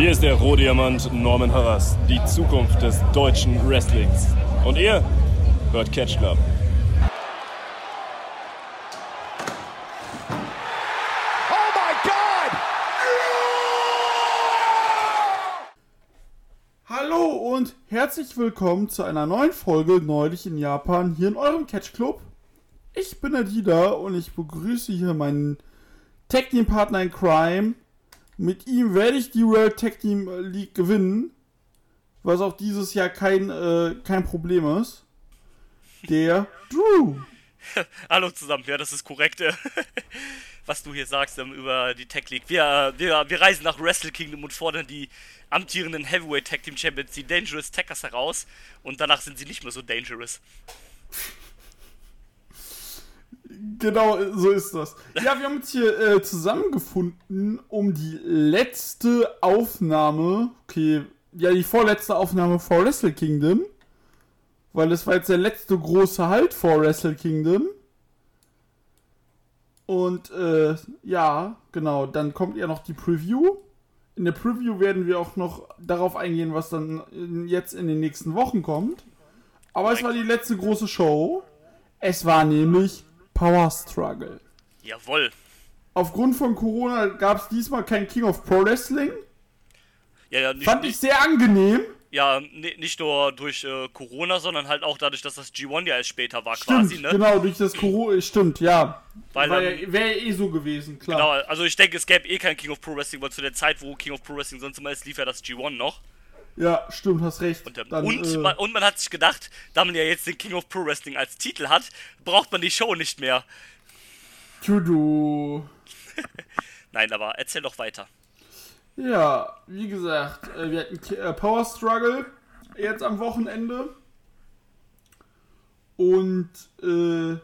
Hier ist der Rohdiamant Norman Harras, die Zukunft des deutschen Wrestlings. Und ihr hört Catch Club. Oh und herzlich willkommen zu einer neuen Folge Neulich in Japan hier in eurem Catch Club. Ich bin der Dieter und ich begrüße hier meinen Tag Team Partner in Crime. Mit ihm werde ich die World Tag Team League gewinnen, was auch dieses Jahr kein, äh, kein Problem ist. Der Drew. Hallo zusammen, ja, das ist korrekt, äh, was du hier sagst ähm, über die Tech League. Wir, äh, wir, wir reisen nach Wrestle Kingdom und fordern die amtierenden Heavyweight Tag Team Champions, die Dangerous Tackers, heraus. Und danach sind sie nicht mehr so dangerous. Genau, so ist das. Ja, wir haben uns hier äh, zusammengefunden, um die letzte Aufnahme, okay, ja, die vorletzte Aufnahme vor Wrestle Kingdom, weil es war jetzt der letzte große Halt vor Wrestle Kingdom. Und äh, ja, genau, dann kommt ja noch die Preview. In der Preview werden wir auch noch darauf eingehen, was dann in, jetzt in den nächsten Wochen kommt. Aber es war die letzte große Show. Es war nämlich Power Struggle. Jawoll. Aufgrund von Corona gab es diesmal kein King of Pro Wrestling. Ja, ja, nicht, Fand ich sehr angenehm. ja, ni- nicht nur durch äh, Corona, sondern halt auch dadurch, dass das G1 ja erst später war, Stimmt, quasi, ne? genau, durch das Corona, stimmt, ja. Weil Wäre dann- wär eh so gewesen, klar. Genau, also ich denke, es gäbe eh kein King of Pro Wrestling, weil zu der Zeit, wo King of Pro Wrestling sonst immer ist, lief ja das G1 noch. Ja, stimmt, hast recht. Und, ähm, Dann, und, äh, man, und man hat sich gedacht, da man ja jetzt den King of Pro Wrestling als Titel hat, braucht man die Show nicht mehr. To-do. Nein, aber erzähl doch weiter. Ja, wie gesagt, äh, wir hatten äh, Power Struggle jetzt am Wochenende. Und, äh,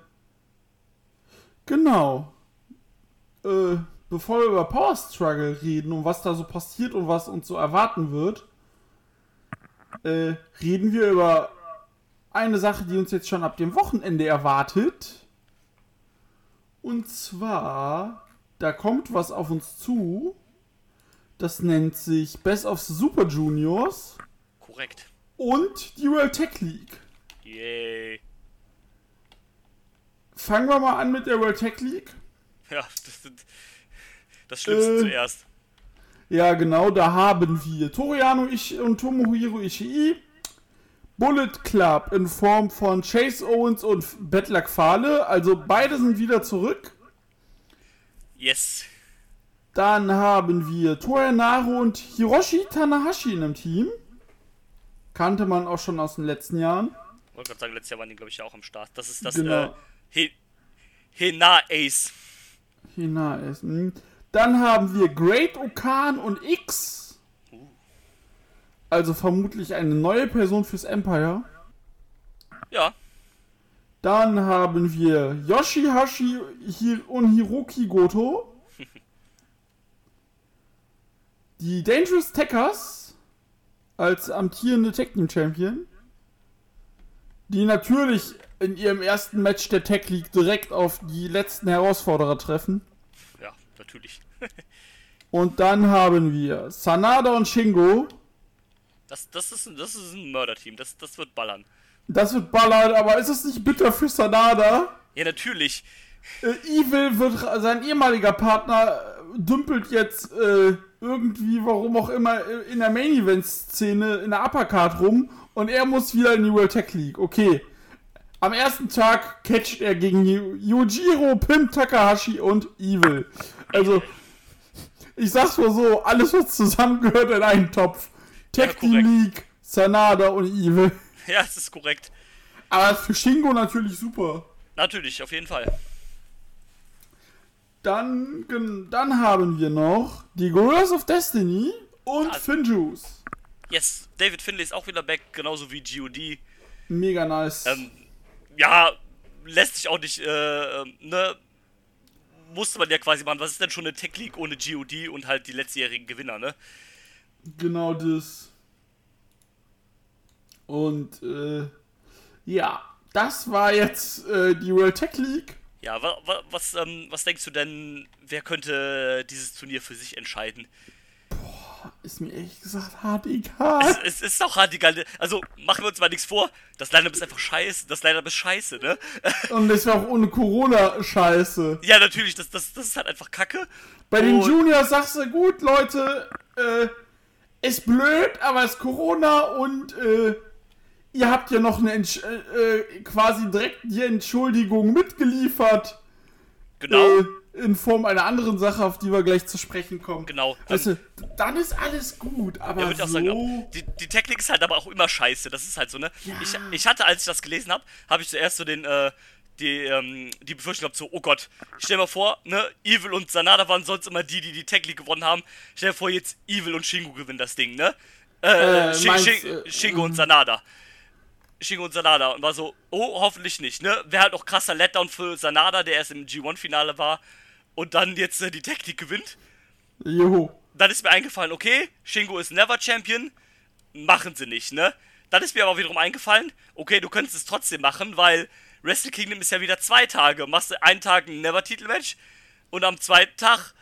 genau. Äh, bevor wir über Power Struggle reden und was da so passiert und was uns so erwarten wird, äh, reden wir über eine Sache, die uns jetzt schon ab dem Wochenende erwartet. Und zwar, da kommt was auf uns zu. Das nennt sich Best of the Super Juniors Korrekt. und die World Tech League. Yay. Fangen wir mal an mit der World Tech League. Ja, das das Schlimmste Äh. zuerst. Ja, genau, da haben wir Toriano Ishii und Tomohiro Ishii. Bullet Club in Form von Chase Owens und Luck Fale. Also beide sind wieder zurück. Yes. Dann haben wir Toyanaro und Hiroshi Tanahashi in einem Team. Kannte man auch schon aus den letzten Jahren. Wollte gerade sagen, letztes Jahr waren die, glaube ich, ja auch am Start. Das ist das Genau. äh, He Hena Ace. Hina ist. hm. Dann haben wir Great Okan und X. Also vermutlich eine neue Person fürs Empire. Ja. Dann haben wir Yoshihashi Hi- und Hiroki Goto. Die Dangerous Tackers als amtierende Tag Team Champion. Die natürlich in ihrem ersten Match der Tech League direkt auf die letzten Herausforderer treffen. Ja, natürlich. Und dann haben wir Sanada und Shingo. Das, das, ist, ein- das ist ein Mörderteam. Das, das wird ballern. Das wird ballern, aber ist es nicht bitter für Sanada? Ja, natürlich. Äh, Evil wird sein ehemaliger Partner äh, dümpelt jetzt äh, irgendwie, warum auch immer, äh, in der Main Event Szene in der Uppercard rum und er muss wieder in die World Tech League. Okay. Am ersten Tag catcht er gegen Yu- Yujiro, Pim Takahashi und Evil. Also, ich sag's mal so, alles was zusammengehört in einen Topf. Tag Ja, Team. League, Sanada und Evil. Ja, es ist korrekt. Aber für Shingo natürlich super. Natürlich, auf jeden Fall. Dann, dann haben wir noch die Gorillas of Destiny und Ah. Finjuice. Yes, David Finlay ist auch wieder back, genauso wie GOD. Mega nice. Ähm, ja, lässt sich auch nicht, äh, ähm, ne? Musste man ja quasi machen. Was ist denn schon eine Tech League ohne GOD und halt die letztjährigen Gewinner, ne? Genau das. Und äh, ja, das war jetzt äh, die World Tech League. Ja, wa, wa, was, ähm, was denkst du denn, wer könnte dieses Turnier für sich entscheiden? Ist mir ehrlich gesagt hart egal. Es, es ist auch hart egal. Also machen wir uns mal nichts vor. Das Line-Up ist einfach scheiße. Das Line-Up ist scheiße, ne? Und das war auch ohne Corona scheiße. Ja, natürlich, das, das, das ist halt einfach Kacke. Bei den Und- Juniors sagst du, gut, Leute, äh, ist blöd, aber es ist Corona und äh, ihr habt ja noch eine Entsch äh, äh, quasi direkt die Entschuldigung mitgeliefert. Genau, Äh, in Form einer anderen Sache, auf die wir gleich zu sprechen kommen. genau. Weißt du, dann ist alles gut, aber Ja, würde so... sagen, die, die Technik ist halt aber auch immer scheiße. Das ist halt so, ne? Ja. Ich, ich hatte, als ich das gelesen habe, habe ich zuerst so den, äh, die, ähm, die Befürchtung gehabt, so, oh Gott, stell dir mal vor, ne, Evil und Sanada waren sonst immer die, die die Tech League gewonnen haben. Stell dir vor, jetzt Evil und Shingo gewinnen das Ding, ne? Äh, Äh, Shi- meinst, Shi- äh, Shingo und Sanada. Shingo und Sanada und war so, oh, hoffentlich nicht, ne? Wäre halt auch krasser Letdown für Sanada, der erst im G1-Finale war und dann jetzt äh, die Tech League gewinnt Jo. dann ist mir eingefallen, okay, Shingo ist Never Champion, machen sie nicht, ne? Dann ist mir aber wiederum eingefallen, okay, du könntest es trotzdem machen, weil Wrestle Kingdom ist ja wieder zwei Tage. Machst du einen Tag ein Never-Titel-Match und am zweiten Tag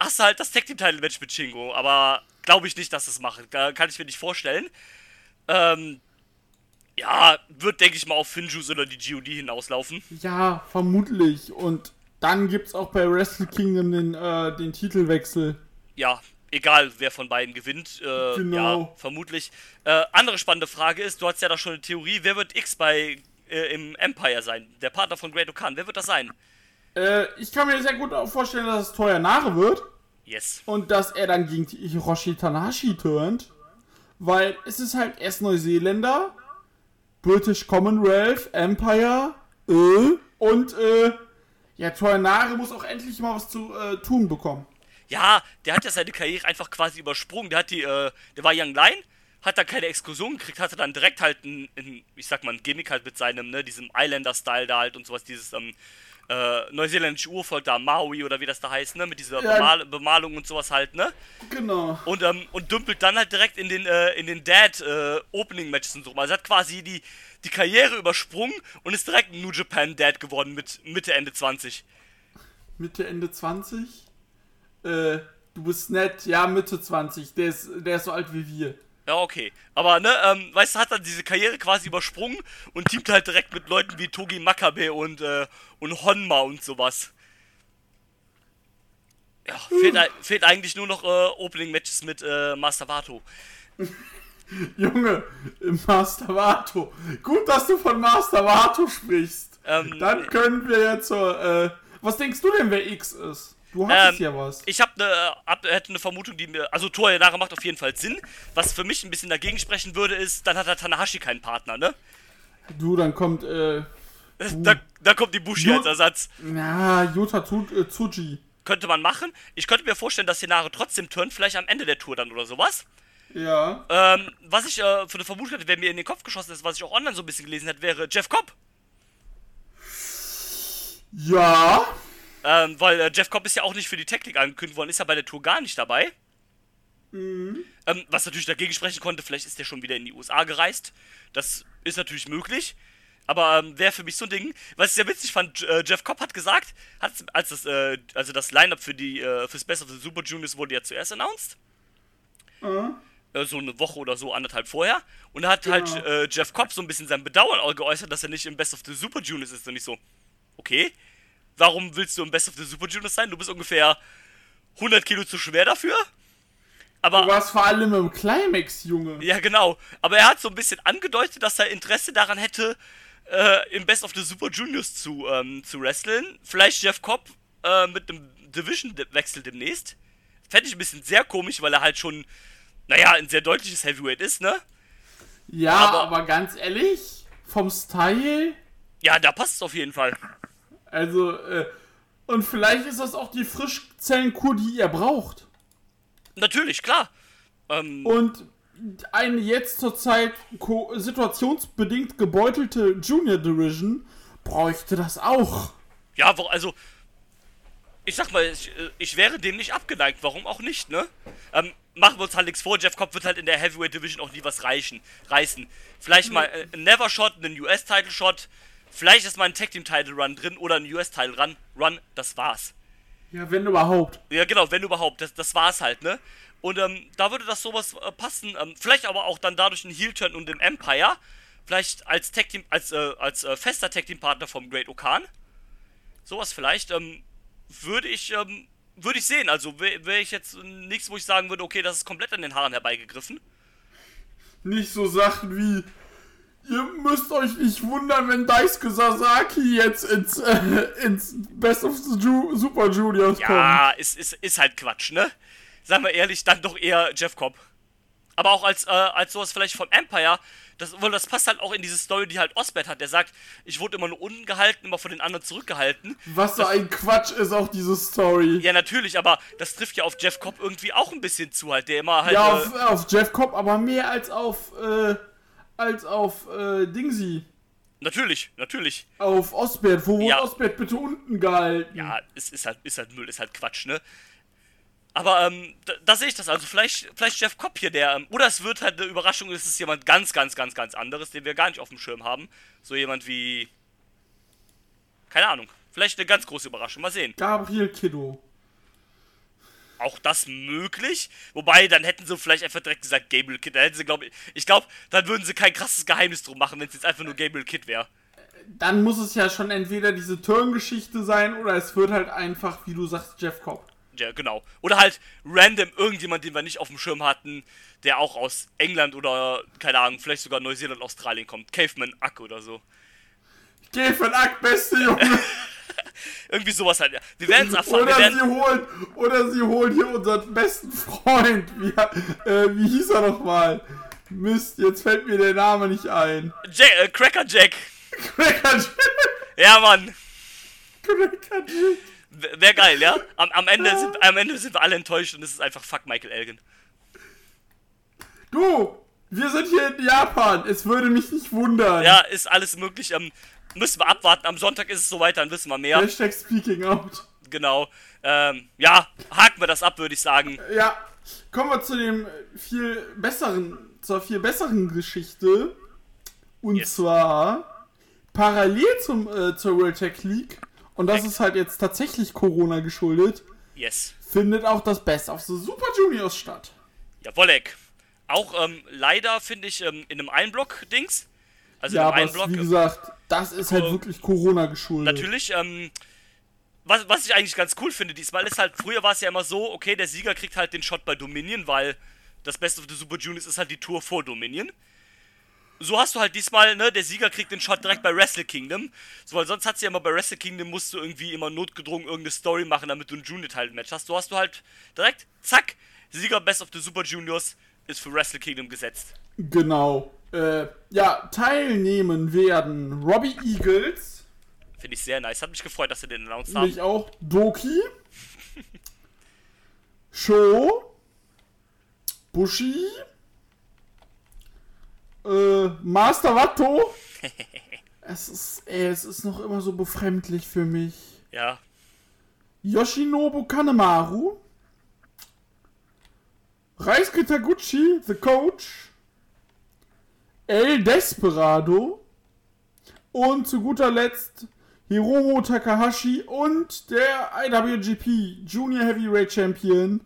hast du halt das Tag Team Title Match mit Shingo. Aber glaube ich nicht, dass es machen. Da kann ich mir nicht vorstellen. Ähm, ja, wird, denke ich mal, auf Finjuice oder die GOD hinauslaufen. Ja, vermutlich. Und dann gibt's auch bei Wrestle Kingdom den, äh, den Titelwechsel. ja, egal wer von beiden gewinnt, äh, Genau. ja, vermutlich. Äh, andere spannende Frage ist, du hast ja da schon eine Theorie, wer wird X bei äh, im Empire sein? Der Partner von Great Okan, wer wird das sein? Äh, ich kann mir sehr gut vorstellen, dass es teuer Nare wird. Yes. Und dass er dann gegen Hiroshi Tanahashi turnt. Weil es ist halt erst Neuseeländer, British Commonwealth, Empire, und äh, ja, Toyanare muss auch endlich mal was zu äh, tun bekommen. Ja, der hat ja seine Karriere einfach quasi übersprungen. Der hat die, äh, der war Young Lion, hat dann keine Exkursion gekriegt, hatte dann direkt halt ein, ein ich sag mal, ein Gimmick halt mit seinem, ne, diesem Islander-Style da halt und sowas, dieses, ähm, äh, neuseeländische Urvolk da, Maui oder wie das da heißt, ne, mit dieser Ja. Bemal Bemalung und sowas halt, ne? Genau. Und, ähm, und dümpelt dann halt direkt in den, äh, in den Dad äh, Opening Matches und so. Also hat quasi die, die Karriere übersprungen und ist direkt New Japan Dad geworden mit Mitte, Ende 20. Mitte, Ende 20. Äh, du bist nett, ja, Mitte 20. Der ist, der ist so alt wie wir. Ja, okay. Aber, ne, ähm, weißt du, hat dann diese Karriere quasi übersprungen und teamt halt direkt mit Leuten wie Togi Makabe und, äh, und Honma und sowas. Ja, fehlt, ei- fehlt eigentlich nur noch äh, Opening Matches mit äh, Master Vato. Junge, Master Vato. Gut, dass du von Master Vato sprichst. Ähm, Dann können wir ja zur, äh, was denkst du denn, wer X ist? Du hattest Ähm, ja was. Ich habe eine hab, hätte eine Vermutung, die mir. Also Toyanara macht auf jeden Fall Sinn. Was für mich ein bisschen dagegen sprechen würde, ist, dann hat der Tanahashi keinen Partner, ne? Du, dann kommt, äh, Da, da kommt die Bushi als Ersatz. na, Yuta Tu- äh, Tsuji. Könnte man machen. Ich könnte mir vorstellen, dass Senare trotzdem turnt, vielleicht am Ende der Tour dann oder sowas. Ja. Ähm, was ich äh, für eine Vermutung hatte, wer mir in den Kopf geschossen ist, was ich auch online so ein bisschen gelesen hätte, wäre Jeff Cobb. Ja. Ähm, weil äh, Jeff Cobb ist ja auch nicht für die Technik angekündigt worden, ist ja bei der Tour gar nicht dabei. Ähm, was natürlich dagegen sprechen konnte, vielleicht ist der schon wieder in die USA gereist. Das ist natürlich möglich. Aber ähm, wäre für mich so ein Ding. Was ich sehr witzig fand, äh, Jeff Cobb hat gesagt, hat, als das, äh, also das Line-Up für die, äh, fürs Best of the Super Juniors wurde ja zuerst announced. Äh, so eine Woche oder so, anderthalb vorher. Und da hat halt äh, Jeff Cobb so ein bisschen sein Bedauern geäußert, dass er nicht im Best of the Super Juniors ist. Und ich so, okay, warum willst du im Best of the Super Juniors sein? Du bist ungefähr 100 Kilo zu schwer dafür. Aber Du warst vor allem im Climax, Junge. ja, genau. Aber er hat so ein bisschen angedeutet, dass er Interesse daran hätte, äh, im Best of the Super Juniors zu, ähm, zu wresteln. Vielleicht Jeff Cobb äh, mit einem Division-Wechsel demnächst. Fände ich ein bisschen sehr komisch, weil er halt schon, naja, ein sehr deutliches Heavyweight ist, ne? Ja, Aber- aber, ganz ehrlich, vom Style, Ja, da passt es auf jeden Fall. also, äh, und vielleicht ist das auch die Frischzellenkur, die ihr braucht. Natürlich, klar. Ähm, Und eine jetzt zurzeit situationsbedingt gebeutelte Junior Division bräuchte das auch. ja, also, ich sag mal, ich, äh, ich wäre dem nicht abgeneigt. Warum auch nicht, ne? Ähm, machen wir uns halt nichts vor. Jeff Cobb wird halt in der Heavyweight Division auch nie was reichen, reißen. Vielleicht mal äh, ein Never Shot, einen US-Title Shot. Vielleicht ist mal ein Tag Team Title Run drin oder ein US-Title Run. Run, das war's. Ja, wenn überhaupt. Ja, genau, wenn überhaupt. Das, das war's halt, ne? Und ähm, da würde das sowas äh, passen. Ähm, vielleicht aber auch dann dadurch ein Heel-Turn und im Empire. Vielleicht als Tag Team, als, äh, als äh, fester Tag Team Partner vom Great Okan. Sowas vielleicht. Ähm, würde ich, ähm, würde ich sehen. Also wäre wär ich jetzt nichts, wo ich sagen würde, okay, das ist komplett an den Haaren herbeigegriffen. Nicht so Sachen wie, ihr müsst euch nicht wundern, wenn Daisuke Sasaki jetzt ins, äh, ins Best of the Ju Super Juniors kommt. Ja, ist, ist, ist halt Quatsch, ne? Sagen wir ehrlich, dann doch eher Jeff Cobb. Aber auch als, äh, als sowas vielleicht von Empire, das, das passt halt auch in diese Story, die halt Osbert hat. Der sagt, ich wurde immer nur unten gehalten, immer von den anderen zurückgehalten. Was so ein Quatsch ist auch diese Story. Ja, natürlich, aber das trifft ja auf Jeff Cobb irgendwie auch ein bisschen zu, halt, der immer halt. Ja, äh, auf, auf Jeff Cobb, aber mehr als auf, äh, als auf, äh, Dingsy. natürlich, natürlich. Auf Osbert. Wo wurde Ja. Osbert bitte unten gehalten? Ja, es ist halt, ist halt Müll, ist halt Quatsch, ne? Aber ähm, da, da sehe ich das. Also vielleicht, vielleicht Jeff Cobb hier, der. Ähm, oder es wird halt eine Überraschung, es ist jemand ganz, ganz, ganz, ganz anderes, den wir gar nicht auf dem Schirm haben. So jemand wie. Keine Ahnung. Vielleicht eine ganz große Überraschung. Mal sehen. Gabriel Kiddo. Auch das möglich. Wobei, dann hätten sie vielleicht einfach direkt gesagt, Gabriel Kid. Da hätten sie, glaube ich. Ich glaube, dann würden sie kein krasses Geheimnis drum machen, wenn es jetzt einfach nur Gabriel Kid wäre. Dann muss es ja schon entweder diese Turn-Geschichte sein oder es wird halt einfach, wie du sagst, Jeff Cobb. Ja, genau. Oder halt random irgendjemand, den wir nicht auf dem Schirm hatten, der auch aus England oder, keine Ahnung, vielleicht sogar Neuseeland, Australien kommt. Caveman Ack oder so. Von Ack, beste Junge. Irgendwie sowas halt. ja. Wir werden es erfahren. Oder sie werden, holen, oder sie holen hier unseren besten Freund. Wie, äh, wie hieß er nochmal? Mist, jetzt fällt mir der Name nicht ein. Jack, äh, Cracker Jack. Cracker Ja, Mann. Cracker Jack. Wäre geil, ja? Am, am, Ende sind, am Ende sind wir alle enttäuscht und es ist einfach fuck Michael Elgin. Du, wir sind hier in Japan. Es würde mich nicht wundern. Ja, ist alles möglich. Ähm, müssen wir abwarten. Am Sonntag ist es soweit, dann wissen wir mehr. Hashtag speaking out. Genau. Ähm, ja, haken wir das ab, würde ich sagen. Ja, kommen wir zu dem viel besseren, zur viel besseren Geschichte. Und Yes. zwar parallel zum, äh, zur World Tech League, und das ist halt jetzt tatsächlich Corona geschuldet, Yes. findet auch das Best of the Super Juniors statt. Jawollek. Auch ähm, leider finde ich ähm, in einem Einblock-Dings. Also Ja, in einem Einblock. wie gesagt, das ist halt wirklich Corona geschuldet. Natürlich, ähm, was, was ich eigentlich ganz cool finde diesmal ist halt, früher war es ja immer so, okay, der Sieger kriegt halt den Shot bei Dominion, weil das Best of the Super Juniors ist halt die Tour vor Dominion. So hast du halt diesmal, ne, der Sieger kriegt den Shot direkt bei Wrestle Kingdom. So, weil sonst hat's ja immer bei Wrestle Kingdom musst du irgendwie immer notgedrungen irgendeine Story machen, damit du ein Junior-Title-Match hast. So hast du halt direkt, zack, Sieger Best of the Super Juniors ist für Wrestle Kingdom gesetzt. Genau. Äh, ja, teilnehmen werden Robbie Eagles, Finde ich sehr nice. Hat mich gefreut, dass sie den announced haben. mich auch Doki, Sho, Bushi, äh, Master Watto. es ist, ey, es ist noch immer so befremdlich für mich. Ja, Yoshinobu Kanemaru, Reisuke Taguchi, The Coach, El Desperado und zu guter Letzt Hiromo Takahashi und der IWGP Junior Heavyweight Champion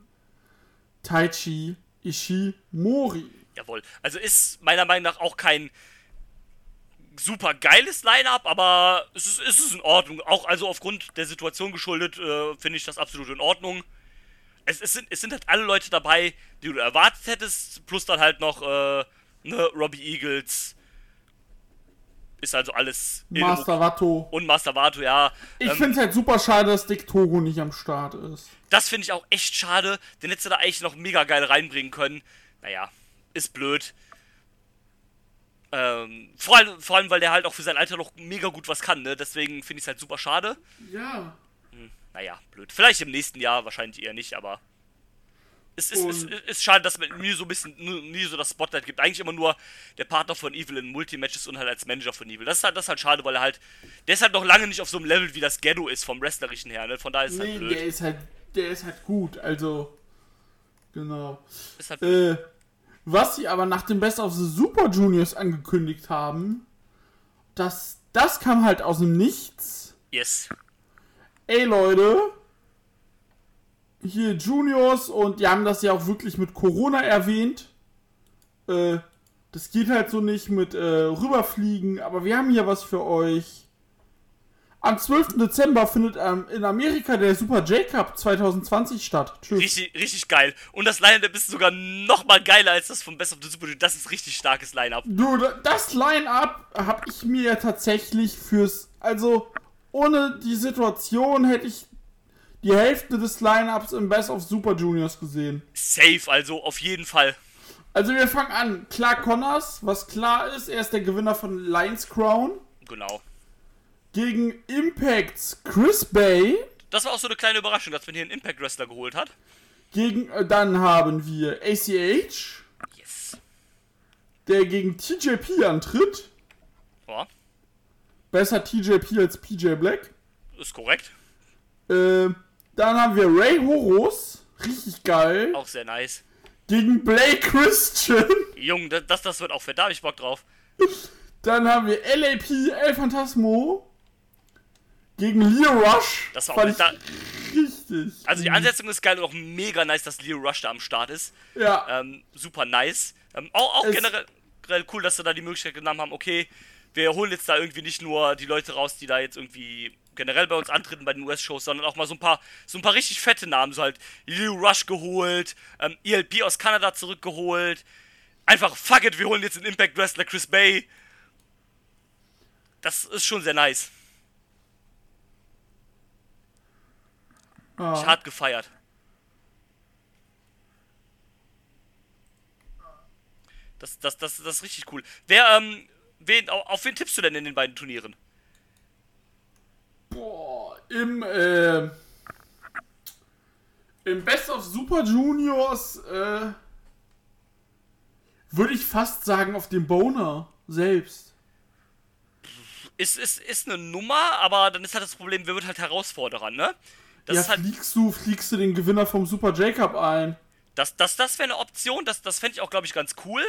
Taichi Ishimori. Jawohl. Also ist meiner Meinung nach auch kein super geiles Line-Up, aber es ist, es ist in Ordnung. Auch also aufgrund der Situation geschuldet, äh, finde ich das absolut in Ordnung. Es, es, sind, es sind halt alle Leute dabei, die du erwartet hättest, plus dann halt noch äh, ne, Robbie Eagles. Ist also alles. Master Watto. Und Master Vato, ja. Ich Ähm, finde es halt super schade, dass Dick Togo nicht am Start ist. Das finde ich auch echt schade. Den hättest du da eigentlich noch mega geil reinbringen können. Naja, ist blöd. Ähm, vor, allem, vor allem, weil der halt auch für sein Alter noch mega gut was kann, ne? Deswegen finde ich es halt super schade. Ja. Naja, blöd. Vielleicht im nächsten Jahr, wahrscheinlich eher nicht, aber. Es ist, ist, ist schade, dass man nie so ein bisschen, nie so das Spotlight gibt. Eigentlich immer nur der Partner von Evil in Multimatches und halt als Manager von Evil. Das ist halt, das ist halt schade, weil er halt. Der ist halt noch lange nicht auf so einem Level, wie das Ghetto ist, vom Wrestlerischen her, ne? Von daher ist es Nee, halt der blöd. ist halt, der ist halt gut, also. Genau. Ist halt blöd. Was sie aber nach dem Best of the Super Juniors angekündigt haben, das, das kam halt aus dem Nichts. Yes. Ey Leute, hier Juniors und die haben das ja auch wirklich mit Corona erwähnt. Äh, das geht halt so nicht mit äh, rüberfliegen, aber wir haben hier was für euch. Am 12. Dezember findet ähm, in Amerika der Super J-Cup 2020 statt. Tschüss. Richtig, richtig geil. Und das Line-Up ist sogar noch mal geiler als das von Best of the Super. Das ist richtig starkes Line-Up. Du, da- das Line-Up habe ich mir ja tatsächlich fürs. Also, ohne die Situation hätte ich die Hälfte des Line-Ups im Best of Super Juniors gesehen. Safe, also auf jeden Fall. Also, wir fangen an. Clark Connors, was klar ist, er ist der Gewinner von Lions Crown. Genau. Gegen Impacts Chris Bay. Das war auch so eine kleine Überraschung, dass man hier einen Impact Wrestler geholt hat. Gegen, äh, dann haben wir ACH, Yes. der gegen TJP antritt. Ja, Besser TJP als PJ Black. ist korrekt. Äh, dann haben wir Ray Horus. Richtig geil. Auch sehr nice. Gegen Blake Christian. Jung, das, das, das wird auch fett. Da hab ich Bock drauf. Dann haben wir LAP El Phantasmo. Gegen Leo Rush. Das war Fand auch ich da, richtig. Also die Ansetzung ist geil und auch mega nice, dass Leo Rush da am Start ist. Ja. Ähm, super nice. Ähm, auch auch generell cool, dass sie da die Möglichkeit genommen haben, okay, wir holen jetzt da irgendwie nicht nur die Leute raus, die da jetzt irgendwie generell bei uns antreten bei den US-Shows, sondern auch mal so ein paar, so ein paar richtig fette Namen, so halt Leo Rush geholt, ähm, ELP aus Kanada zurückgeholt. Einfach, fuck it, wir holen jetzt den Impact Wrestler Chris Bay. Das ist schon sehr nice. Ich ja. hart gefeiert. Das, das, das, das ist richtig cool. Wer, ähm, wen, auf, auf wen tippst du denn in den beiden Turnieren? Boah, im, äh, im Best of Super Juniors, äh, würde ich fast sagen auf dem Boner selbst. Ist, ist, ist eine Nummer, aber dann ist halt das Problem, wer wird halt Herausforderer, ne? Das ja, ist halt, fliegst du, fliegst du den Gewinner vom Super J-Cup ein. das, das, das wäre eine Option, das, das fände ich auch, glaube ich, ganz cool.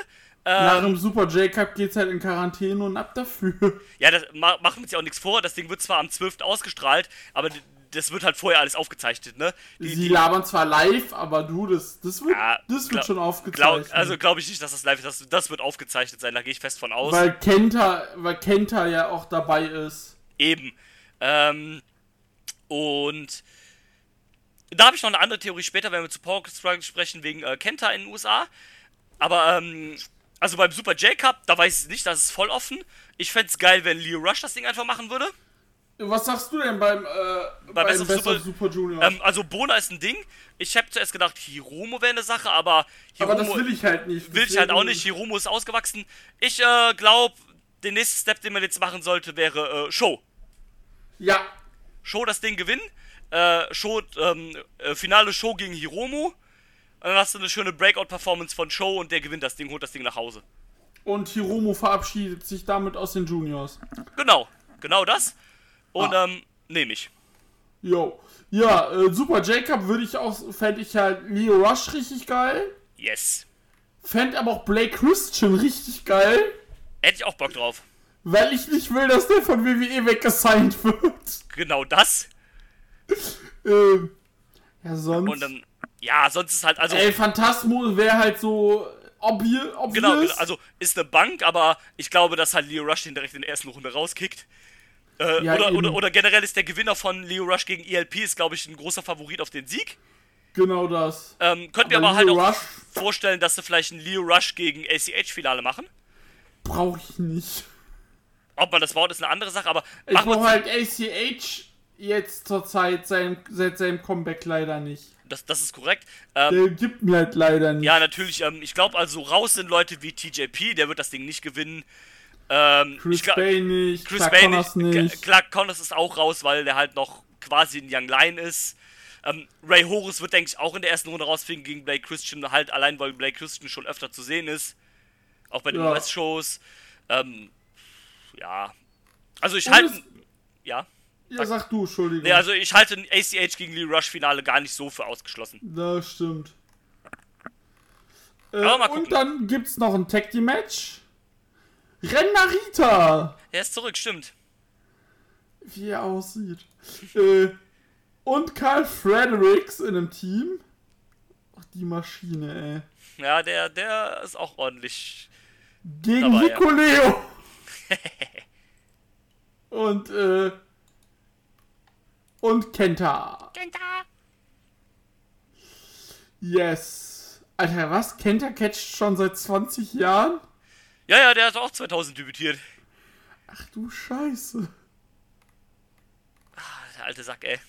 Nach Ähm, dem Super J-Cup geht's halt in Quarantäne und ab dafür. ja, das ma, machen wir uns ja auch nichts vor. Das Ding wird zwar am 12. ausgestrahlt, aber das wird halt vorher alles aufgezeichnet, ne? Die, Sie labern zwar live, aber du, das, das wird, Ja, das wird glaub- schon glaub, aufgezeichnet. also glaube ich nicht, dass das live ist. Das, das wird aufgezeichnet sein, da gehe ich fest von aus. weil Kenta, weil Kenta ja auch dabei ist. Eben. Ähm, und da habe ich noch eine andere Theorie später, wenn wir zu Power Struggle sprechen, wegen äh, Kenta in den USA. Aber, ähm, also beim Super J-Cup, da weiß ich nicht, das ist voll offen. Ich fände es geil, wenn Leo Rush das Ding einfach machen würde. Was sagst du denn beim, äh, beim Best Best Super- Super Junior? Ähm, also Bona ist ein Ding. Ich habe zuerst gedacht, Hiromo wäre eine Sache, aber Hiromo aber das will ich halt nicht. will ich halt auch nicht. Hiromo ist ausgewachsen. Ich äh, glaube, der nächste Step, den man jetzt machen sollte, wäre äh, Show. Ja, Show das Ding gewinnen. Äh, Show, ähm, äh, finale Show gegen Hiromu. Und dann hast du eine schöne Breakout-Performance von Show und der gewinnt das Ding, holt das Ding nach Hause. und Hiromo verabschiedet sich damit aus den Juniors. Genau, genau das. Und Ah. ähm, nehme ich. Jo. Ja, äh, Super J-Cup würde ich auch, fände ich halt Leo Rush richtig geil. Yes. Fände aber auch Blake Christian richtig geil. Hätte ich auch Bock drauf. Weil ich nicht will, dass der von WWE weggesigned wird. Genau das. Ähm, ja, sonst. Und dann, ja, sonst ist halt, also, El Phantasmo wäre halt so obvi obvious. genau, also ist eine Bank, aber ich glaube, dass halt Leo Rush den direkt in der ersten Runde rauskickt. Äh, Ja, oder, oder, oder generell ist der Gewinner von Leo Rush gegen ELP, ist glaube ich ein großer Favorit auf den Sieg. Genau das. Ähm, könnt ihr Aber aber halt Leo auch Rush- vorstellen, dass sie vielleicht ein Leo Rush gegen ACH-Finale machen. Brauche ich nicht. Ob man das baut, ist eine andere Sache, aber Ich brauche halt ACH jetzt zur Zeit sein, seit seinem Comeback leider nicht. das, das ist korrekt. Ähm, Der gibt mir halt leider nicht. ja, natürlich, ähm, ich glaube also raus sind Leute wie TJP, der wird das Ding nicht gewinnen. Ähm, Chris ich glaub- Bay nicht, Chris Clark Bay Connors nicht. nicht. Clark Connors ist auch raus, weil der halt noch quasi ein Young Lion ist. Ähm, Ray Horus wird, denke ich, auch in der ersten Runde rausfliegen gegen Blake Christian, halt allein, weil Blake Christian schon öfter zu sehen ist. Auch bei den Ja. US-Shows. Ähm, ja. Also ich halte. Ja. Ja, sag du, Entschuldigung. Nee, also ich halte ein ACH gegen Lee Rush Finale gar nicht so für ausgeschlossen. Das stimmt. Äh, und dann gibt's noch ein Tag Team Match. Ren Narita. Er ist zurück, stimmt. Wie er aussieht. äh, Und Carl Fredericks in einem Team. Ach, die Maschine, ey. Ja, der, der ist auch ordentlich. Gegen Dabei, ja. Nicoleo. und, äh. Und Kenta. Kenta! Yes. Alter, was? Kenta catcht schon seit 20 Jahren? Ja, ja, der hat auch 2000 debütiert. Ach du Scheiße. Ah, Der alte Sack, ey.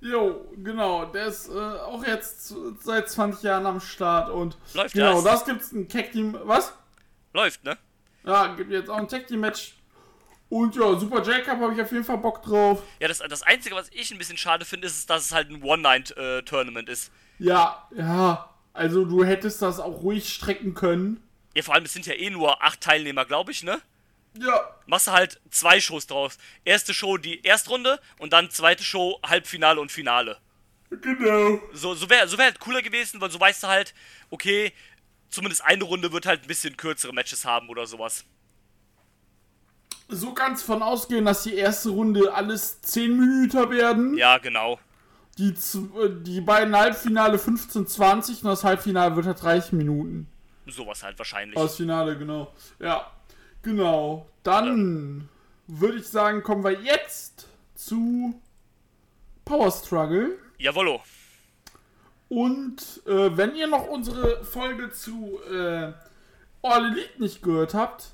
Jo, genau, der ist äh, auch jetzt zu- seit 20 Jahren am Start und Läuft genau, das? das gibt's ein Tag Team, was? Läuft, ne? Ja, gibt jetzt auch ein Tag Team Match und ja, Super J-Cup habe ich auf jeden Fall Bock drauf. Ja, das, das Einzige, was ich ein bisschen schade finde, ist, dass es halt ein One-Night-Tournament ist. Ja, ja, also du hättest das auch ruhig strecken können. Ja, vor allem, es sind ja eh nur acht Teilnehmer, glaube ich, ne? Ja, Machst du halt zwei Shows draus. Erste Show die Erstrunde und dann zweite Show Halbfinale und Finale. genau. So, so wäre so wär halt cooler gewesen, weil so weißt du halt, okay, zumindest eine Runde wird halt ein bisschen kürzere Matches haben oder sowas. So kannst von ausgehen, dass die erste Runde alles 10 Minuten werden. Ja, genau. Die, äh, die beiden Halbfinale 15-20 und das Halbfinale wird halt 30 Minuten. Sowas halt wahrscheinlich. Das Finale, genau. Ja, genau. Dann würde ich sagen, kommen wir jetzt zu Power Struggle. Jawollo. Und äh, wenn ihr noch unsere Folge zu äh, All Elite nicht gehört habt,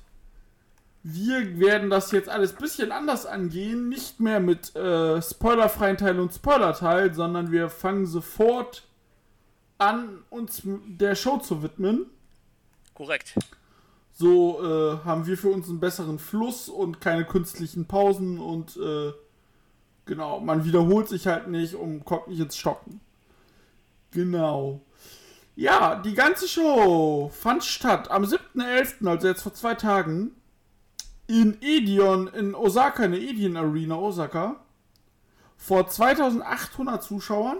wir werden das jetzt alles bisschen anders angehen. Nicht mehr mit äh, spoilerfreien Teil und Spoilerteil, sondern wir fangen sofort an, uns der Show zu widmen. Korrekt. So äh, haben wir für uns einen besseren Fluss und keine künstlichen Pausen und äh, genau, man wiederholt sich halt nicht und kommt nicht ins Stocken. Genau. Ja, die ganze Show fand statt am 7.11., also jetzt vor zwei Tagen, in Edion in Osaka, in der Edion Arena Osaka, vor 2800 Zuschauern.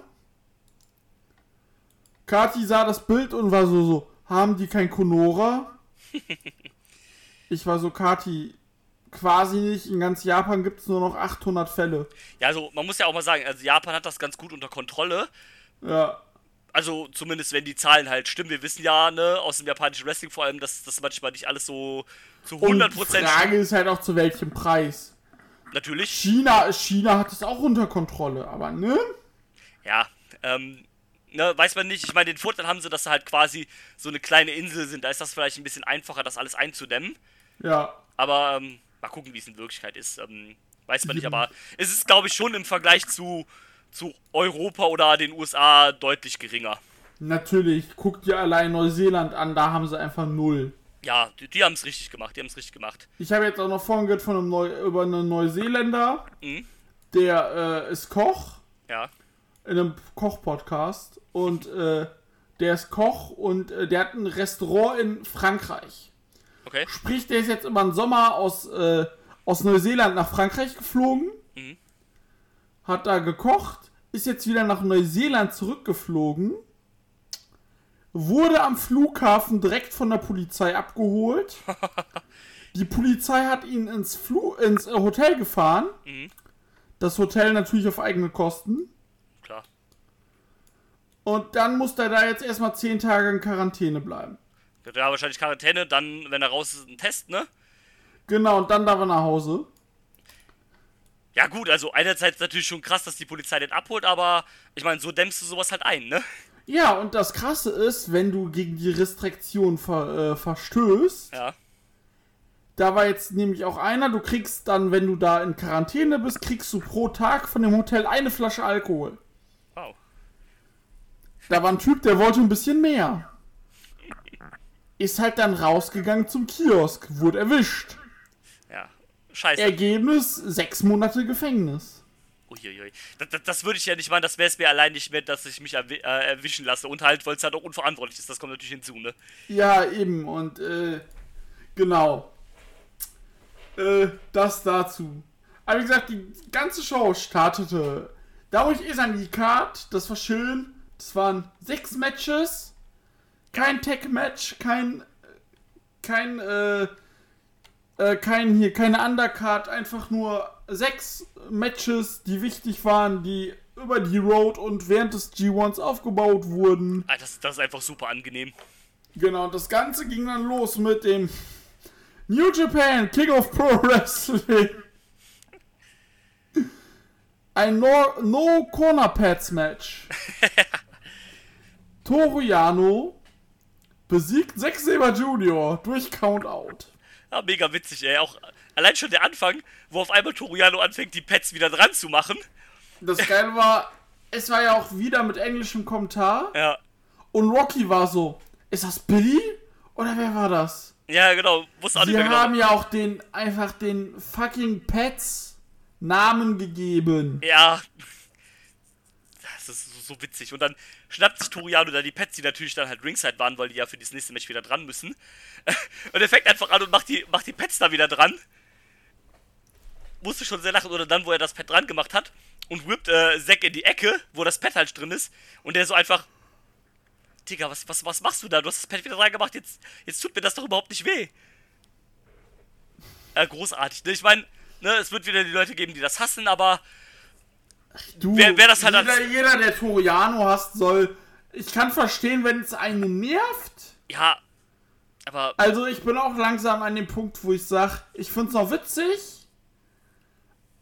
Kati sah das Bild und war so, so, haben die kein Konora? ich war so, Kati, quasi nicht. In ganz Japan gibt es nur noch 800 Fälle. Ja, also man muss ja auch mal sagen, also Japan hat das ganz gut unter Kontrolle. Ja, Also zumindest wenn die Zahlen halt stimmen. Wir wissen ja, ne, aus dem japanischen Wrestling vor allem, dass das manchmal nicht alles so zu und 100% die Frage ist halt auch zu welchem Preis. Natürlich. China, China hat es auch unter Kontrolle, aber ne? Ja, ähm, ne, weiß man nicht. Ich meine, den Vorteil haben sie, dass sie halt quasi so eine kleine Insel sind. Da ist das vielleicht ein bisschen einfacher, das alles einzudämmen. Ja, Aber ähm, mal gucken, wie es in Wirklichkeit ist. Ähm, weiß man nicht, aber es ist, glaube ich, schon im Vergleich zu, zu Europa oder den USA deutlich geringer. natürlich. Guckt dir allein Neuseeland an, da haben sie einfach null. Ja, die, die haben es richtig gemacht. Die haben es richtig gemacht. Ich habe jetzt auch noch vorhin gehört von einem Neu über einen Neuseeländer, Mhm. der äh, ist Koch Ja. in einem Koch-Podcast und äh, der ist Koch und äh, der hat ein Restaurant in Frankreich. Okay. Sprich, der ist jetzt über den Sommer aus, äh, aus Neuseeland nach Frankreich geflogen, Mhm. hat da gekocht, ist jetzt wieder nach Neuseeland zurückgeflogen, wurde am Flughafen direkt von der Polizei abgeholt. Die Polizei hat ihn ins, Flu ins äh, Hotel gefahren. Mhm. Das Hotel natürlich auf eigene Kosten. Klar. Und dann muss er da jetzt erstmal 10 Tage in Quarantäne bleiben. Ja, wahrscheinlich Quarantäne, dann, wenn er raus ist, ein Test, ne? Genau, und dann darf er nach Hause. Ja gut, also einerseits natürlich schon krass, dass die Polizei den abholt, aber ich meine, so dämmst du sowas halt ein, ne? Ja, und das Krasse ist, wenn du gegen die Restriktion ver, äh, verstößt, Ja. da war jetzt nämlich auch einer, du kriegst dann, wenn du da in Quarantäne bist, kriegst du pro Tag von dem Hotel eine Flasche Alkohol. Wow. Da war ein Typ, der wollte ein bisschen mehr. Ist halt dann rausgegangen zum Kiosk, wurde erwischt. Ja. Scheiße. Ergebnis, sechs Monate Gefängnis. Uiuiui. Das, das, das würde ich ja nicht machen, das wäre es mir allein nicht wert, dass ich mich erwi äh, erwischen lasse. Und halt, weil es halt auch unverantwortlich ist, das kommt natürlich hinzu, ne? Ja, eben, und äh, genau. Äh, das dazu. Aber wie gesagt, die ganze Show startete. Da wo ich eh sagen, die Card, das war schön. Das waren sechs Matches. Kein Tech-Match, kein. Kein, äh, äh, kein hier, keine Undercard, einfach nur sechs Matches, die wichtig waren, die über die Road und während des G1s aufgebaut wurden. Ah, das, das ist einfach super angenehm. Genau, und das Ganze ging dann los mit dem New Japan King of Pro Wrestling. Ein No, no Corner Pads Match. Toru Yano besiegt Zack Saber Jr. durch Countout. Ja, mega witzig, ey. Auch allein schon der Anfang, wo auf einmal Toriano anfängt, die Pets wieder dran zu machen. Das Geile war, es war ja auch wieder mit englischem Kommentar. Ja. Und Rocky war so, ist das Billy? Oder wer war das? Ja, genau. Wusste auch nicht mehr genau. haben ja auch den, einfach den fucking Pets Namen gegeben. Ja. Das ist so, so witzig. Und dann schnappt sich Toriano da die Pets, die natürlich dann halt Ringside waren, weil die ja für das nächste Match wieder dran müssen. Und er fängt einfach an und macht die, macht die Pets da wieder dran. Musste schon sehr lachen. Oder dann, wo er das Pet dran gemacht hat und whippt äh, Zack in die Ecke, wo das Pet halt drin ist. Und der so einfach. Digga, was, was, was machst du da? Du hast das Pet wieder dran gemacht, jetzt, jetzt tut mir das doch überhaupt nicht weh. Äh, großartig. Ne? Ich meine, ne, es wird wieder die Leute geben, die das hassen, aber Du, Wer- wer das halt jeder, als- jeder, der Toriano hasst, soll. Ich kann verstehen, wenn es einen nervt. ja. Aber Also ich bin auch langsam an dem Punkt, wo ich sag, ich find's noch witzig,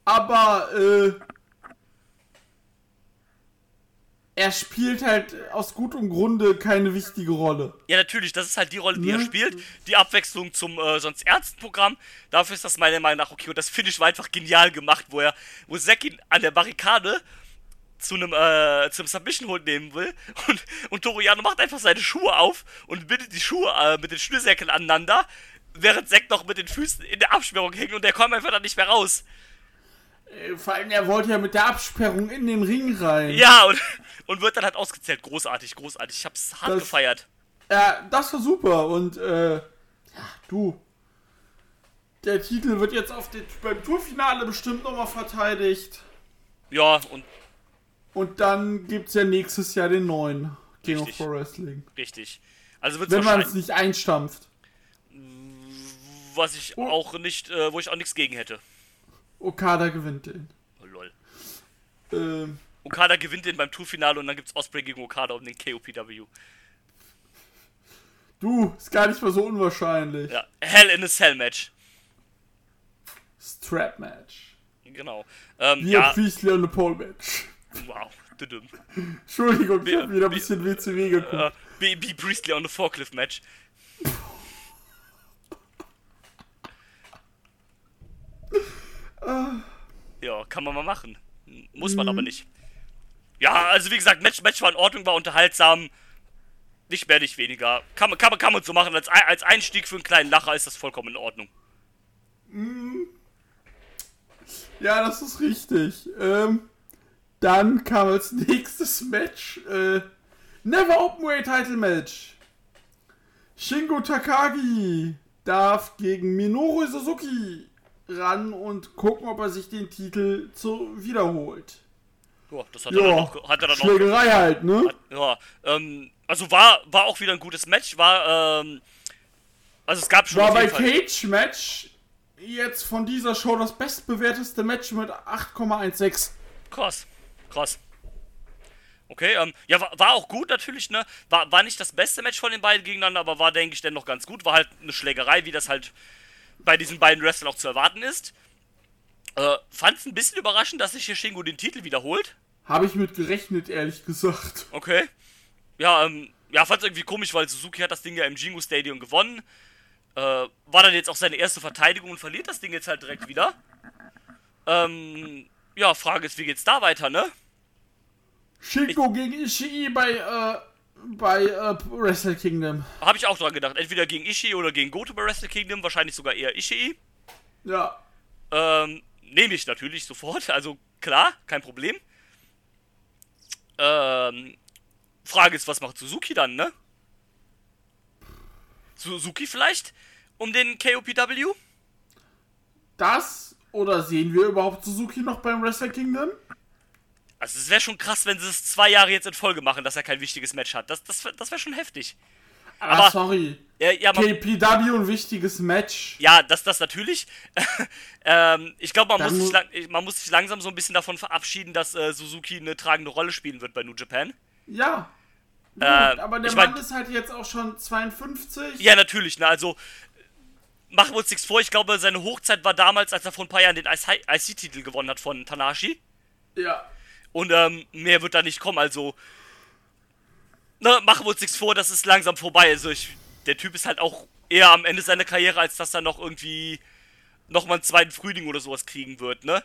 aber äh, er spielt halt aus gutem Grunde keine wichtige Rolle. Ja, natürlich, das ist halt die Rolle, die er Ne? spielt. Die Abwechslung zum äh, sonst ernsten Programm. Dafür ist das meiner Meinung nach okay. Und das Finish war einfach genial gemacht, wo er, wo Zack ihn an der Barrikade zu einem, äh, zum Submission Hold nehmen will. Und, und Toriano macht einfach seine Schuhe auf und bindet die Schuhe äh, mit den Schnürsäckeln aneinander, während Zack noch mit den Füßen in der Absperrung hängt und der kommt einfach dann nicht mehr raus. Äh, Vor allem, er wollte ja mit der Absperrung in den Ring rein. Ja, und, und wird dann halt ausgezählt. Großartig, großartig. Ich hab's hart Das- gefeiert. Ja, das war super und äh, ja, du. Der Titel wird jetzt auf den, beim Tourfinale bestimmt nochmal verteidigt. Ja, und Und dann gibt's ja nächstes Jahr den neuen King Richtig. of Pro Wrestling. richtig. Also wird's Wenn man es nicht einstampft. was ich Oh. auch nicht, äh, wo ich auch nichts gegen hätte. Okada gewinnt den. Oh, lol. Ähm, Okada gewinnt den beim Tourfinale und dann gibt's Osprey gegen Okada um den KOPW. du, ist gar nicht mal so unwahrscheinlich. Ja, Hell in a Cell Match. Strap Match. Genau. Ähm, Wir ja, Priestley und Pole Match. wow. Düdüm. Entschuldigung, ich Wir- hab wieder ein bisschen WCW geguckt. Äh, B, B Priestley on the Forklift Match. Ja, kann man mal machen. Muss man aber nicht. Ja, also wie gesagt, Match, Match war in Ordnung, war unterhaltsam. Nicht mehr, nicht weniger. Kann man, kann man, kann man so machen. Als, als Einstieg für einen kleinen Lacher ist das vollkommen in Ordnung. Ja, das ist richtig. Ähm, dann kam als nächstes Match äh, Never Openweight Title Match. Shingo Takagi darf gegen Minoru Suzuki ran und gucken, ob er sich den Titel zu wiederholt. Ja, das hat er dann Ja, auch, hat er dann Schlägerei halt, ne? Ja, ähm, also war, war auch wieder ein gutes Match, war, ähm, also es gab schon War bei Cage Match jetzt von dieser Show das bestbewerteste Match mit 8,16. Krass, krass. Okay, ähm, ja, war, war auch gut natürlich, ne? War, war nicht das beste Match von den beiden gegeneinander, aber war, denke ich, dennoch ganz gut. War halt eine Schlägerei, wie das halt bei diesen beiden Wrestlern auch zu erwarten ist. Äh, fand's ein bisschen überraschend, dass sich hier Shingo den Titel wiederholt. Habe ich mit gerechnet, ehrlich gesagt. Okay. Ja, ähm, ja, fand's irgendwie komisch, weil Suzuki hat das Ding ja im Jingu Stadium gewonnen. Äh, war dann jetzt auch seine erste Verteidigung und verliert das Ding jetzt halt direkt wieder. Ähm, ja, Frage ist, wie geht's da weiter, ne? Shingo gegen Ishii bei, äh, bei äh, Wrestle Kingdom. Habe ich auch dran gedacht. Entweder gegen Ishii oder gegen Goto bei Wrestle Kingdom. Wahrscheinlich sogar eher Ishii. Ja. Ähm, nehme ich natürlich sofort. Also klar, kein Problem. Ähm, Frage ist, was macht Suzuki dann, ne? Suzuki vielleicht? Um den KOPW? Das oder sehen wir überhaupt Suzuki noch beim Wrestle Kingdom? Also es wäre schon krass, wenn sie es zwei Jahre jetzt in Folge machen, dass er kein wichtiges Match hat. Das, das, das wäre schon heftig. Ah, Aber, sorry. ja, ja, KPW ein wichtiges Match. ja, das, das natürlich. ähm, ich glaube, man, Dann muss sich man muss sich langsam so ein bisschen davon verabschieden, dass äh, Suzuki eine tragende Rolle spielen wird bei New Japan. Ja. Äh, aber der Mann mein- ist halt jetzt auch schon 52. Ja, natürlich, ne, also machen wir uns nichts vor. Ich glaube, seine Hochzeit war damals, als er vor ein paar Jahren den IC-Titel gewonnen hat von Tanashi. Ja. Und ähm, mehr wird da nicht kommen, also. Ne, machen wir uns nichts vor, das ist langsam vorbei. Also ich, der Typ ist halt auch eher am Ende seiner Karriere, als dass er noch irgendwie nochmal einen zweiten Frühling oder sowas kriegen wird, ne?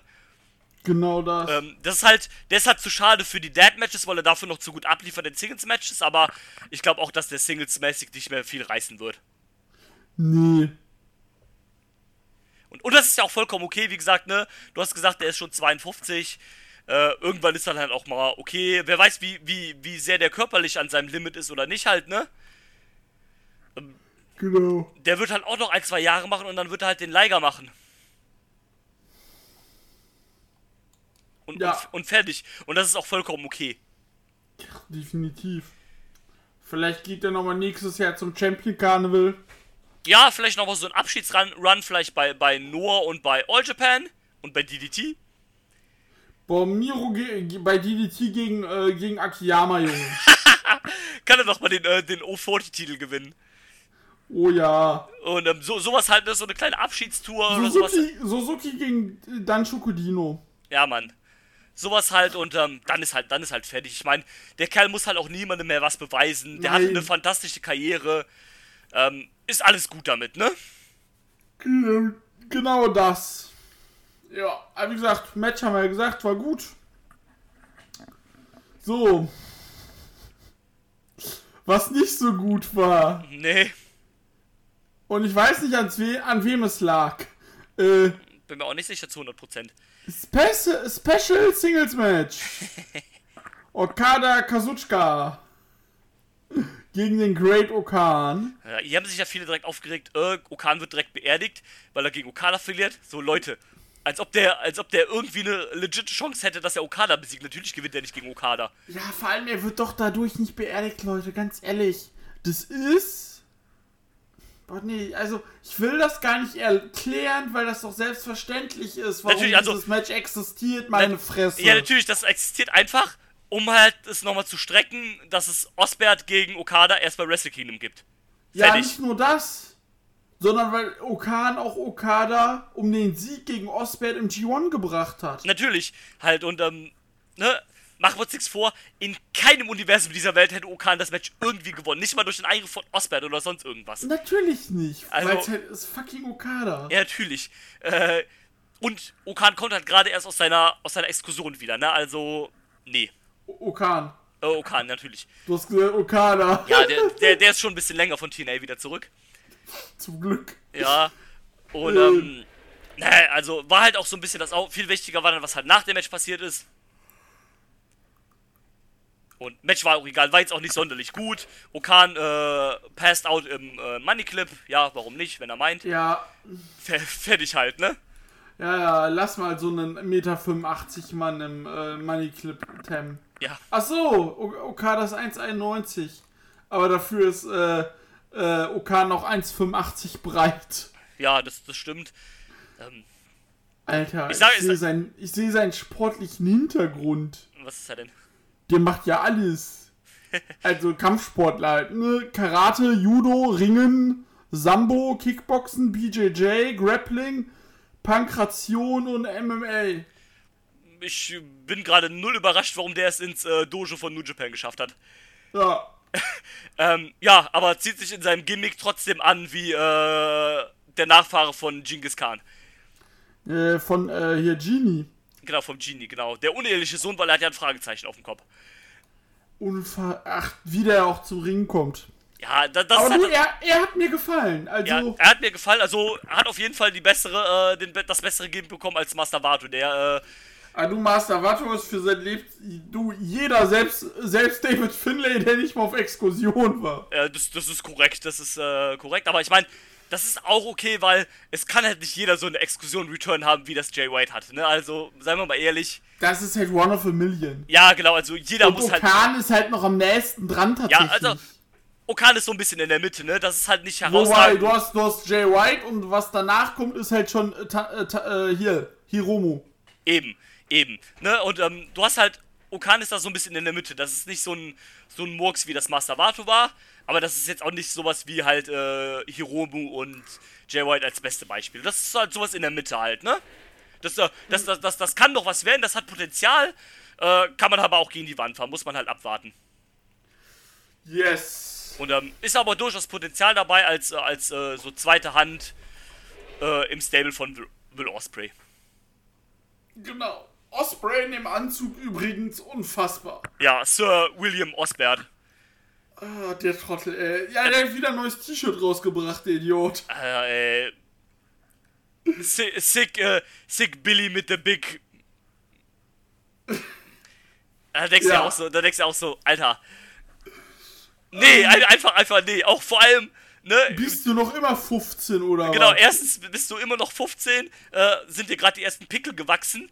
Genau das. Ähm, das ist halt, halt zu schade für die Dead-Matches, weil er dafür noch zu gut abliefert in Singles-Matches, aber ich glaube auch, dass der Singles-mäßig nicht mehr viel reißen wird. nee. Und, und das ist ja auch vollkommen okay, wie gesagt, ne? Du hast gesagt, der ist schon 52. Äh, irgendwann ist dann halt auch mal okay. Wer weiß, wie, wie, wie sehr der körperlich an seinem Limit ist oder nicht halt, ne? Genau. Der wird halt auch noch ein, zwei Jahre machen und dann wird er halt den Liger machen. Und, Ja. und, und fertig. Und das ist auch vollkommen okay. Definitiv. Vielleicht geht er nochmal nächstes Jahr zum Champion Carnival. Ja, vielleicht noch mal so ein Abschiedsrun, Run vielleicht bei, bei Noah und bei All Japan und bei DDT. Boah, Miro bei DDT gegen, äh, gegen Akiyama, Junge. Kann er doch mal den, äh, den O40-Titel gewinnen. Oh ja. Und ähm, so, sowas halt, ne, so eine kleine Abschiedstour oder sowas. Suzuki, Suzuki gegen äh, Dancho Kodino. Ja, Mann. Sowas halt und ähm, dann ist halt, dann ist halt fertig. Ich meine, der Kerl muss halt auch niemandem mehr was beweisen. Der hat Nein. eine fantastische Karriere. Ähm, ist alles gut damit, ne? Genau- Genau das. Ja, aber wie gesagt, Match haben wir ja gesagt, war gut. So. Was nicht so gut war. Nee, Und ich weiß nicht, an, we an wem es lag. Äh, bin mir auch nicht sicher zu 100%. Speci Special Singles Match. Okada Kazuchika. Gegen den Great Okan. Ja, hier haben sich ja viele direkt aufgeregt, äh, Okan wird direkt beerdigt, weil er gegen Okada verliert. So, Leute, als ob der, als ob der irgendwie eine legit Chance hätte, dass er Okada besiegt. Natürlich gewinnt er nicht gegen Okada. Ja, vor allem, er wird doch dadurch nicht beerdigt, Leute, ganz ehrlich. Das ist. Boah, nee, also, ich will das gar nicht erklären, weil das doch selbstverständlich ist, warum Natürlich, also- dieses Match existiert, meine Fresse. Ja, natürlich, das existiert einfach, um halt es nochmal zu strecken, dass es Osbert gegen Okada erst bei Wrestle Kingdom gibt. Ja, Fertig. nicht nur das, sondern weil Okan auch Okada um den Sieg gegen Osbert im G1 gebracht hat. Natürlich, halt, und, ähm, ne, machen wir uns nichts vor, in keinem Universum dieser Welt hätte Okan das Match irgendwie gewonnen. Nicht mal durch den Eingriff von Osbert oder sonst irgendwas. Natürlich nicht, Also- weil es halt ist fucking Okada. Ja, natürlich. Äh, und Okan kommt halt gerade erst aus seiner, aus seiner Exkursion wieder, ne, also, nee. O- Okan. Äh, Okan, natürlich. Du hast gesagt Okada. Ja, der, der, der ist schon ein bisschen länger von TNA wieder zurück. Zum Glück. Ja. Und, ähm, naja, also war halt auch so ein bisschen das auch. Viel wichtiger war dann, was halt nach dem Match passiert ist. Und Match war auch egal, war jetzt auch nicht sonderlich gut. Okan äh, passed out im äh, Money Clip. Ja, warum nicht, wenn er meint. Ja, Fer fertig halt, ne? ja, ja, lass mal so einen Meter 85 Mann im äh, Money Clip Tam. Ja. Ach so, ist 1,91. Aber dafür ist äh, äh, Okada noch 1,85 breit. Ja, das, das stimmt. Ähm, Alter, Ich ich, sehe sein, sehe seinen sportlichen Hintergrund. was ist er denn? Der macht ja alles. Also Kampfsportler halt, ne? Karate, Judo, Ringen, Sambo, Kickboxen, BJJ, Grappling, Pankration und MMA. Ich bin gerade null überrascht, warum der es ins äh, Dojo von New Japan geschafft hat. Ja, Ähm, ja, aber zieht sich in seinem Gimmick trotzdem an wie äh, der Nachfahre von Genghis Khan. äh, von äh, hier Genie. Genau, vom Genie, genau. Der uneheliche Sohn, weil er hat ja ein Fragezeichen auf dem Kopf. Unver Ach, wie der auch zum Ring kommt. Ja, da, das Aber ist du, halt, er, er hat mir gefallen. Also, ja, er hat mir gefallen, also er hat auf jeden Fall die bessere, äh, den, das bessere Gimmick bekommen als Master Vato, der, äh, ah, du Master ist für sein Leben. Du, jeder, selbst, selbst David Finlay, der nicht mal auf Exkursion war. äh, das, das ist korrekt, das ist äh, korrekt, aber ich meine, das ist auch okay, weil es kann halt nicht jeder so eine Exkursion-Return haben, wie das Jay White hat, ne? Also, seien wir mal ehrlich. Das ist halt one of a million. Ja, genau, also jeder Und muss halt. Okan ist halt noch am nächsten dran tatsächlich. also, Okan ist so ein bisschen in der Mitte, ne? Das ist halt nicht Wobei, herausragend. du hast, du hast Jay White und was danach kommt, ist halt schon äh, ta, äh, ta, äh, hier, Hiromu. Eben, eben. Ne? Und ähm, du hast halt, Okan ist da so ein bisschen in der Mitte. Das ist nicht so ein, so ein Murks, wie das Master Vato war, aber das ist jetzt auch nicht sowas wie halt äh, Hiromu und Jay White als beste Beispiel. Das ist halt sowas in der Mitte halt, ne? Das, äh, das, das, das, das kann doch was werden, das hat Potenzial, äh, kann man aber auch gegen die Wand fahren, muss man halt abwarten. Yes. Und ähm, ist aber durchaus Potenzial dabei als, äh, als äh, so zweite Hand äh, im Stable von Will- Will Osprey. Genau. Osprey in dem Anzug übrigens unfassbar. Ja, Sir William Osbert. Ah, der Trottel, ey. Ja, der hat wieder ein neues T-Shirt rausgebracht, der Idiot. Äh, äh, sick, sick, äh, sick Billy mit der Big. Da denkst du Ja. auch so, da denkst du auch so, Alter. Nee, ein- einfach, einfach, nee. Auch vor allem, ne? Bist du noch immer 15 oder Genau, was? erstens bist du immer noch 15, äh, sind dir gerade die ersten Pickel gewachsen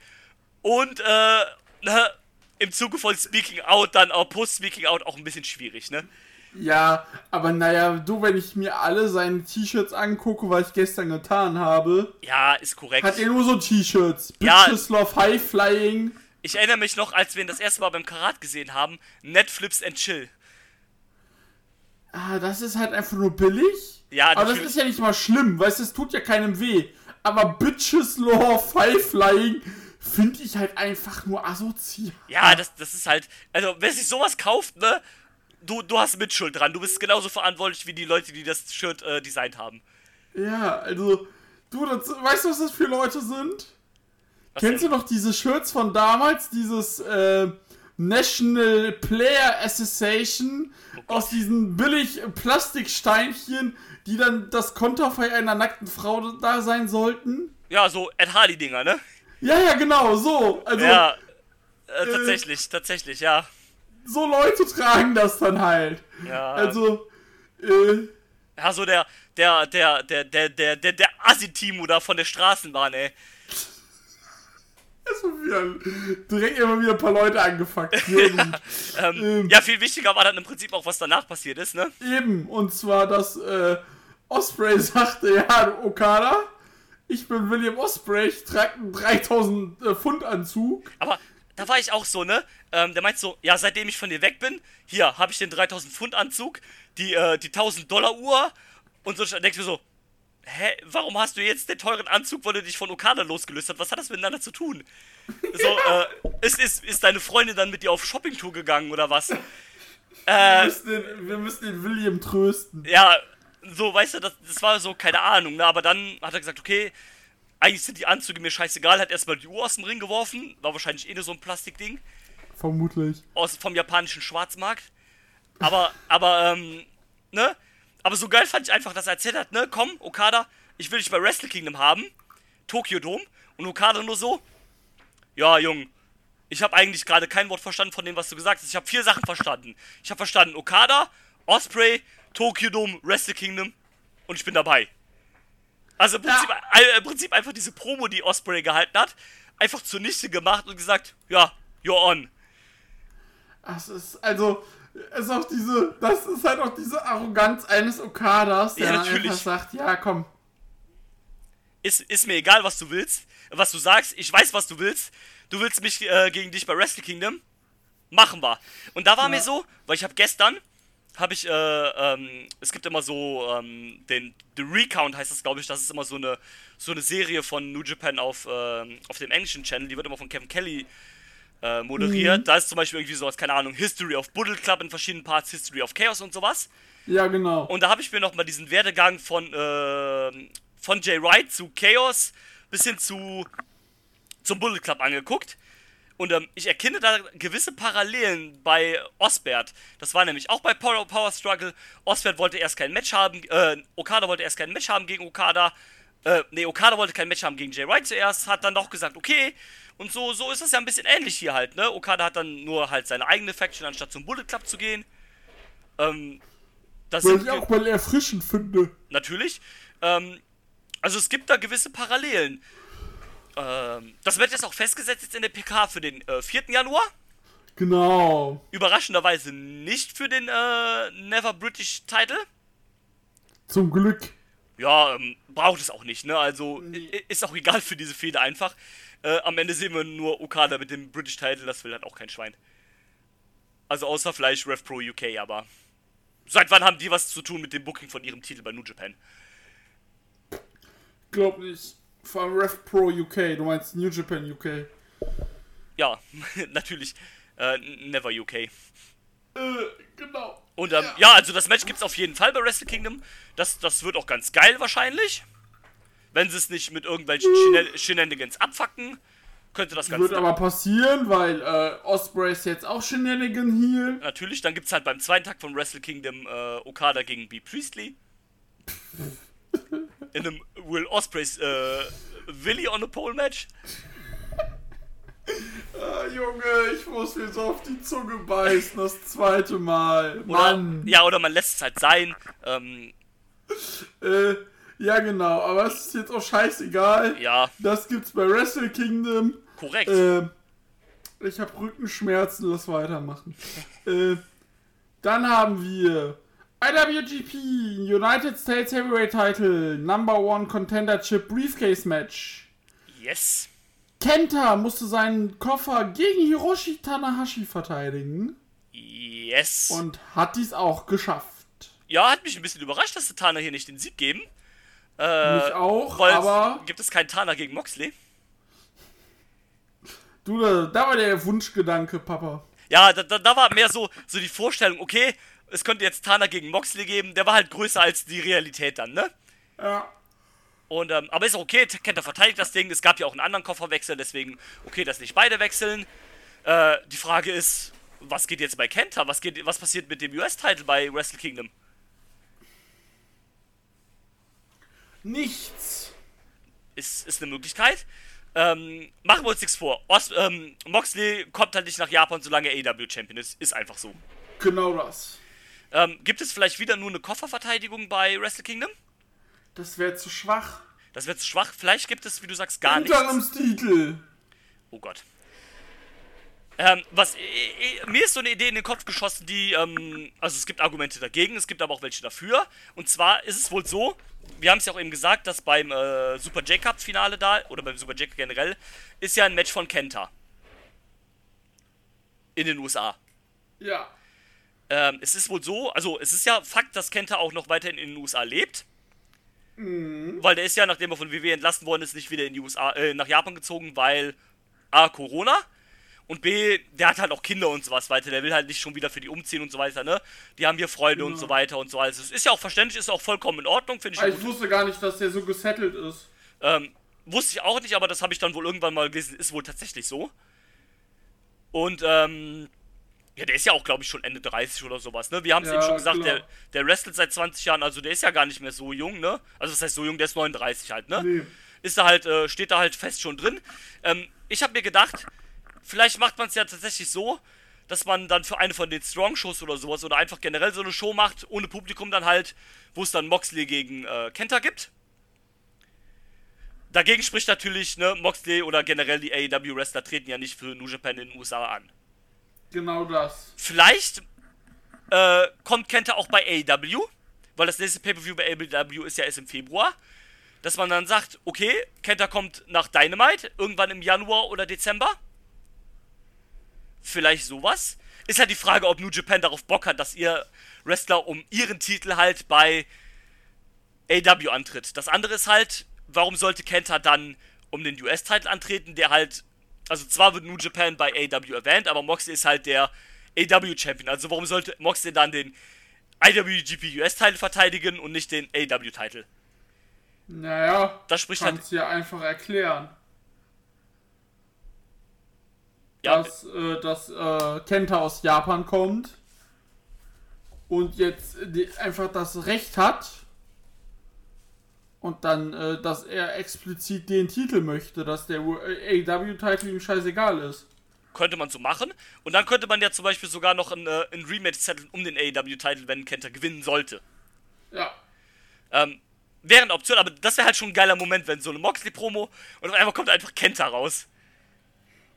und, äh, ne, im Zuge von Speaking Out dann auch Post-Speaking Out auch ein bisschen schwierig, ne? Ja, aber naja, du, wenn ich mir alle seine T-Shirts angucke, was ich gestern getan habe, Ja, ist korrekt. hat er nur so T-Shirts. Ja. Bitches Love High Flying. Ich erinnere mich noch, als wir ihn das erste Mal beim Karat gesehen haben, Netflips and Chill. Ah, das ist halt einfach nur billig. Ja, Aber das ist ja nicht mal schlimm, weißt du, es tut ja keinem weh. Aber Bitches Love High Flying finde ich halt einfach nur asozial. Ja, das, das ist halt. Also, wer sich sowas kauft, ne? Du, du hast Mitschuld dran. Du bist genauso verantwortlich wie die Leute, die das Shirt äh, designt haben. Ja, also, du, das, weißt du, was das für Leute sind? Kennst du noch diese Shirts von damals? Dieses äh, National Player Association aus diesen billig Plastiksteinchen, die dann das Konterfei einer nackten Frau da sein sollten? Ja, so Ed Hardy-Dinger, ne? Ja, ja, genau, so. Also, Ja. Äh, tatsächlich, tatsächlich, ja. so Leute tragen das dann halt. Ja. Also, äh, Ja, so der, der, der, der, der, der, der, der Assi-Timo da von der Straßenbahn, ey. wieder, direkt immer wieder ein paar Leute angefuckt. Gut. Ähm, Ähm. ja, viel wichtiger war dann im Prinzip auch, was danach passiert ist, ne? Eben, und zwar, dass äh, Osprey sagte, ja, Okada, ich bin William Osprey, ich trage einen 3000 äh, Pfund Anzug. Aber da war ich auch so, ne? Ähm, der meint so, ja, seitdem ich von dir weg bin, hier habe ich den 3000 Pfund Anzug, die, äh, die 1000 Dollar Uhr und so. Denkst du so, hä, warum hast du jetzt den teuren Anzug, weil du dich von Okada losgelöst hast? Was hat das miteinander zu tun? So, äh, ist, ist, ist deine Freundin dann mit dir auf Shoppingtour gegangen oder was? Wir Äh, müssen, den, wir müssen den William trösten. ja, so, weißt du, das, das war so, keine Ahnung, ne? Aber dann hat er gesagt, okay, eigentlich sind die Anzüge mir scheißegal, hat erstmal die Uhr aus dem Ring geworfen, war wahrscheinlich eh nur so ein Plastikding. Vermutlich. aus vom japanischen Schwarzmarkt. Aber, aber, ähm, ne? Aber so geil fand ich einfach, dass er erzählt hat, ne? Komm, Okada, ich will dich bei Wrestle Kingdom haben. Tokyo Dome. Und Okada nur so, ja, Jung, ich habe eigentlich gerade kein Wort verstanden von dem, was du gesagt hast. Ich habe vier Sachen verstanden. Ich habe verstanden Okada, Osprey, Tokyo Dome, Wrestle Kingdom und ich bin dabei. Also im Prinzip, äh, im Prinzip einfach diese Promo, die Osprey gehalten hat, einfach zunichte gemacht und gesagt, ja, you're on. Das ist, also, es ist auch diese, das ist halt auch diese Arroganz eines Okadas, der Ja, einfach sagt, ja, komm, ist, ist mir egal, was du willst, was du sagst. Ich weiß, was du willst. Du willst mich äh, gegen dich bei Wrestle Kingdom? Machen wir. Und da war mir so, weil ich habe gestern, habe ich, äh, ähm, es gibt immer so, ähm, den The Recount heißt das, glaube ich, das ist immer so eine, so eine Serie von New Japan auf, ähm, auf dem englischen Channel, die wird immer von Kevin Kelly äh, moderiert. Da ist zum Beispiel irgendwie sowas, keine Ahnung, History of Buddle Club in verschiedenen Parts, History of Chaos und sowas. ja, genau. Und da habe ich mir noch mal diesen Werdegang von, äh, von Jay Wright zu Chaos bis hin zu zum Bullet Club angeguckt. Und ähm, ich erkenne da gewisse Parallelen bei Osbert. Das war nämlich auch bei Power, Power Struggle. Osbert wollte erst kein Match haben, äh, Okada wollte erst kein Match haben gegen Okada. Äh, nee, Okada wollte kein Match haben gegen Jay Wright zuerst, hat dann doch gesagt, okay. Und so, so ist es ja ein bisschen ähnlich hier halt, ne? Okada hat dann nur halt seine eigene Faction, anstatt zum Bullet Club zu gehen. Ähm, das sind ich auch mal erfrischend finde. natürlich. Ähm, also es gibt da gewisse Parallelen. Ähm, das wird jetzt auch festgesetzt jetzt in der PK für den äh, 4. Januar. Genau. Überraschenderweise nicht für den äh, Never British Title. Zum Glück. Ja, ähm, braucht es auch nicht, ne? Also i- ist auch egal für diese Fehde einfach. Äh, am Ende sehen wir nur Okada mit dem British Title, das will halt auch kein Schwein. Also außer vielleicht Rev Pro UK, aber seit wann haben die was zu tun mit dem Booking von ihrem Titel bei New Japan? Glaub nicht. Allem Ref Pro UK. Du meinst New Japan UK. Ja, natürlich. Äh, Never UK. Äh, genau. Und ähm, ja. also das Match gibt's auf jeden Fall bei Wrestle Kingdom. Das, das wird auch ganz geil wahrscheinlich. Wenn sie es nicht mit irgendwelchen Shenal- Shenanigans abfacken, könnte das ganz Wird aber passieren, weil äh, Osprey ist jetzt auch Shenanigan Heel. Natürlich, dann gibt's halt beim zweiten Tag von Wrestle Kingdom äh, Okada gegen B. Priestley. In einem Will Ospreys äh, Willy on a Pole Match. Ah, Junge, ich muss mir so auf die Zunge beißen, das zweite Mal. Oder, Mann. ja, oder man lässt es halt sein. Ähm, Äh, ja, genau, aber es ist jetzt auch scheißegal. ja, Das gibt's bei Wrestle Kingdom. korrekt. Äh, ich habe Rückenschmerzen, lass weitermachen. äh, dann haben wir IWGP United States Heavyweight Title Number One Contendership Briefcase Match. yes. Kenta musste seinen Koffer gegen Hiroshi Tanahashi verteidigen Yes. und hat dies auch geschafft. ja, hat mich ein bisschen überrascht, dass die Tana hier nicht den Sieg geben. Äh, Mich auch, aber gibt es keinen Tana gegen Moxley? du, da, da war der Wunschgedanke, Papa. Ja, da, da, da war mehr so, so die Vorstellung, okay, es könnte jetzt Tana gegen Moxley geben, der war halt größer als die Realität dann, ne? Ja. Und, ähm, aber ist auch okay, Kenta verteidigt das Ding. Es gab ja auch einen anderen Kofferwechsel, deswegen okay, dass nicht beide wechseln. Äh, die Frage ist, was geht jetzt bei Kenta? Was, geht, was passiert mit dem US-Title bei Wrestle Kingdom? Nichts. Ist, ist eine Möglichkeit. Ähm, machen wir uns nichts vor. Os, ähm, Moxley kommt halt nicht nach Japan, solange er AW-Champion ist. Ist einfach so. Genau das. Ähm, gibt es vielleicht wieder nur eine Kofferverteidigung bei Wrestle Kingdom? Das wäre zu schwach. Das wird zu schwach. Vielleicht gibt es, wie du sagst, gar nichts. Interimstitel. Oh Gott. Ähm, was, äh, mir ist so eine Idee in den Kopf geschossen, die, ähm, also es gibt Argumente dagegen, es gibt aber auch welche dafür. Und zwar ist es wohl so, wir haben es ja auch eben gesagt, dass beim äh, Super J-Cup-Finale da, oder beim Super J generell, ist ja ein Match von Kenta. In den USA. Ja. Ähm, es ist wohl so, also es ist ja Fakt, dass Kenta auch noch weiterhin in den USA lebt. Weil der ist ja, nachdem er von WWE entlassen worden ist, nicht wieder in die USA, äh, nach Japan gezogen, weil A, Corona und B, der hat halt auch Kinder und sowas weiter. Der will halt nicht schon wieder für die umziehen und so weiter, ne? Die haben hier Freunde und so weiter und so weiter. Es ist ja auch verständlich, ist auch vollkommen in Ordnung, finde ich. Gut. ich wusste gar nicht, dass der so gesettelt ist. Ähm, wusste ich auch nicht, aber das habe ich dann wohl irgendwann mal gelesen, ist wohl tatsächlich so. Und, ähm, ja, der ist ja auch, glaube ich, schon Ende 30 oder sowas, ne? Wir haben es Ja, eben schon gesagt, klar. der, der wrestelt seit 20 Jahren, also der ist ja gar nicht mehr so jung, ne? Also das heißt so jung, der ist 39 halt, ne? Nee. Ist da halt, äh, steht da halt fest schon drin. Ähm, ich habe mir gedacht, vielleicht macht man es ja tatsächlich so, dass man dann für eine von den Strong-Shows oder sowas oder einfach generell so eine Show macht, ohne Publikum dann halt, wo es dann Moxley gegen äh, Kenta gibt. Dagegen spricht natürlich, ne, Moxley oder generell die AEW-Wrestler treten ja nicht für New Japan in den USA an. Genau das. Vielleicht äh, kommt Kenta auch bei AEW, weil das nächste Pay-Per-View bei AEW ist ja erst im Februar. Dass man dann sagt, okay, Kenta kommt nach Dynamite, irgendwann im Januar oder Dezember. Vielleicht sowas. Ist halt die Frage, ob New Japan darauf Bock hat, dass ihr Wrestler um ihren Titel halt bei AEW antritt. Das andere ist halt, warum sollte Kenta dann um den US-Titel antreten, der halt, also zwar wird New Japan bei AEW erwähnt, aber Moxley ist halt der AEW-Champion. Also warum sollte Moxley dann den IWGP US-Titel verteidigen und nicht den AEW-Titel? Naja, Das spricht halt, ja einfach erklären. ja, dass, äh, dass äh, Kenta aus Japan kommt und jetzt die, einfach das Recht hat und dann, äh, dass er explizit den Titel möchte, dass der AW-Titel ihm scheißegal ist. könnte man so machen. Und dann könnte man ja zum Beispiel sogar noch ein, äh, ein Rematch zetteln um den AEW-Titel, wenn Kenta gewinnen sollte. Ja, Ähm, wäre eine Option, aber das wäre halt schon ein geiler Moment, wenn so eine Moxley-Promo und auf einmal kommt einfach Kenta raus.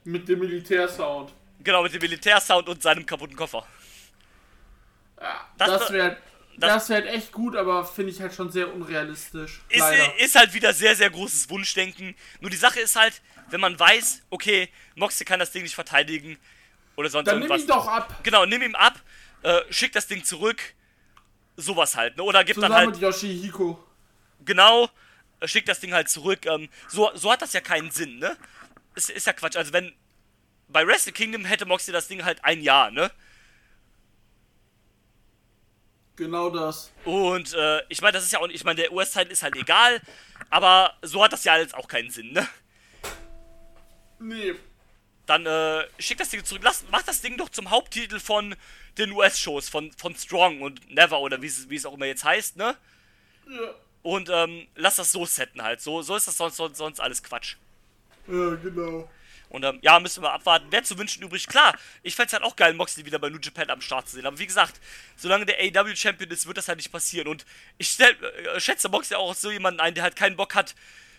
mit dem Militärsound. Genau, mit dem Militärsound und seinem kaputten Koffer. Ja, Das- das wäre das- das wäre echt gut, aber finde ich halt schon sehr unrealistisch. Ist, Leider. ist halt wieder sehr, sehr großes Wunschdenken. Nur die Sache ist halt, wenn man weiß, okay, Moxie kann das Ding nicht verteidigen oder sonst Dann nimm irgendwas. ihn doch ab. Genau, nimm ihm ab, äh, schick das Ding zurück. Sowas halt, ne? Oder gib dann halt, mit Yoshihiko. genau, äh, schick das Ding halt zurück. Ähm, so, so hat das ja keinen Sinn, ne? Ist, ist ja Quatsch. Also wenn bei Wrestle Kingdom hätte Moxie das Ding halt ein Jahr, ne? Genau das. Und äh, ich meine, das ist ja auch, ich meine, der US-Teil ist halt egal, aber so hat das ja jetzt auch keinen Sinn, ne? Nee. Dann äh, schick das Ding zurück, lass, mach das Ding doch zum Haupttitel von den US-Shows, von, von Strong und Never oder wie es wie es auch immer jetzt heißt, ne? Ja, Und ähm, lass das so setten halt. So, so ist das sonst, sonst, sonst alles Quatsch. ja genau. Und ähm, ja, müssen wir abwarten. Wer zu wünschen übrig? Klar, ich fände es halt auch geil, Moxley wieder bei New Japan am Start zu sehen. Aber wie gesagt, solange der AEW Champion ist, wird das halt nicht passieren. Und ich stell, äh, schätze Moxley auch als so jemanden ein, der halt keinen Bock hat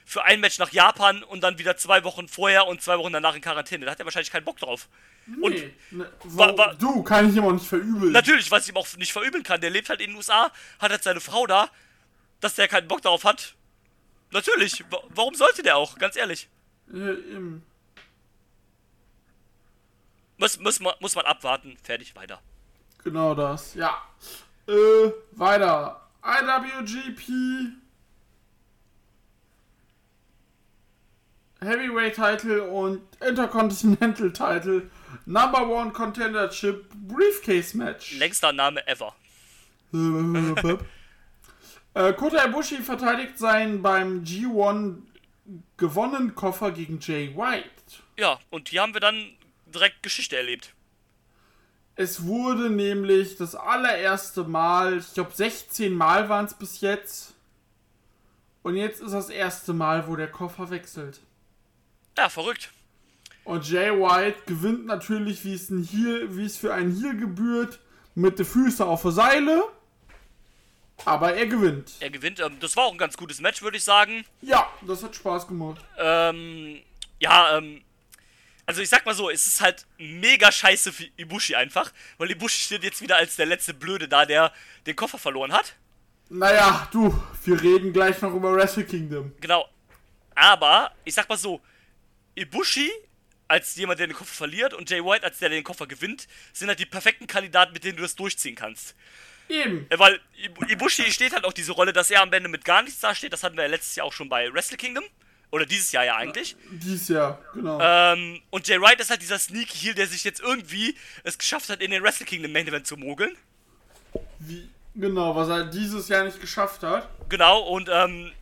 für ein Match nach Japan und dann wieder zwei Wochen vorher und zwei Wochen danach in Quarantäne. Da hat er wahrscheinlich keinen Bock drauf. Und Nee. Ne, wa- wa- du, kann ich ihm auch nicht verübeln. natürlich, was ich ihm auch nicht verübeln kann, der lebt halt in den USA, hat halt seine Frau da, dass der keinen Bock darauf hat. Natürlich, wa- warum sollte der auch? Ganz ehrlich. Ja, eben. Muss, muss, man, muss man abwarten. Fertig, weiter. Genau das, ja. Äh, weiter. IWGP Heavyweight Title und Intercontinental Title Number One Contendership Briefcase Match. Längster Name ever. äh, Kota Ibushi verteidigt seinen beim G1 gewonnenen Koffer gegen Jay White. Ja, und hier haben wir dann direkt Geschichte erlebt. Es wurde nämlich das allererste Mal, ich glaube 16 Mal waren es bis jetzt. Und jetzt ist das erste Mal, wo der Koffer wechselt. Ja, verrückt. Und Jay White gewinnt natürlich, wie es, ein Heel, wie es für einen Heel gebührt, mit den Füßen auf der Seile. Aber er gewinnt. Er gewinnt. Ähm, das war auch ein ganz gutes Match, würde ich sagen. Ja, das hat Spaß gemacht. Ähm, ja, ähm, also ich sag mal so, es ist halt mega scheiße für Ibushi einfach, weil Ibushi steht jetzt wieder als der letzte Blöde da, der den Koffer verloren hat. Naja, du, wir reden gleich noch über Wrestle Kingdom. Genau. Aber, ich sag mal so, Ibushi als jemand, der den Koffer verliert und Jay White als der, der den Koffer gewinnt, sind halt die perfekten Kandidaten, mit denen du das durchziehen kannst. Eben. Äh, Weil Ibu- Ibushi steht halt auch diese Rolle, dass er am Ende mit gar nichts dasteht. Das hatten wir ja letztes Jahr auch schon bei Wrestle Kingdom. Oder dieses Jahr ja eigentlich. Dies Jahr, genau. Ähm, und Jay White ist halt dieser Sneaky Heel, der sich jetzt irgendwie es geschafft hat, in den Wrestle Kingdom Main Event zu mogeln. Wie, genau, was er dieses Jahr nicht geschafft hat. Genau, und ähm,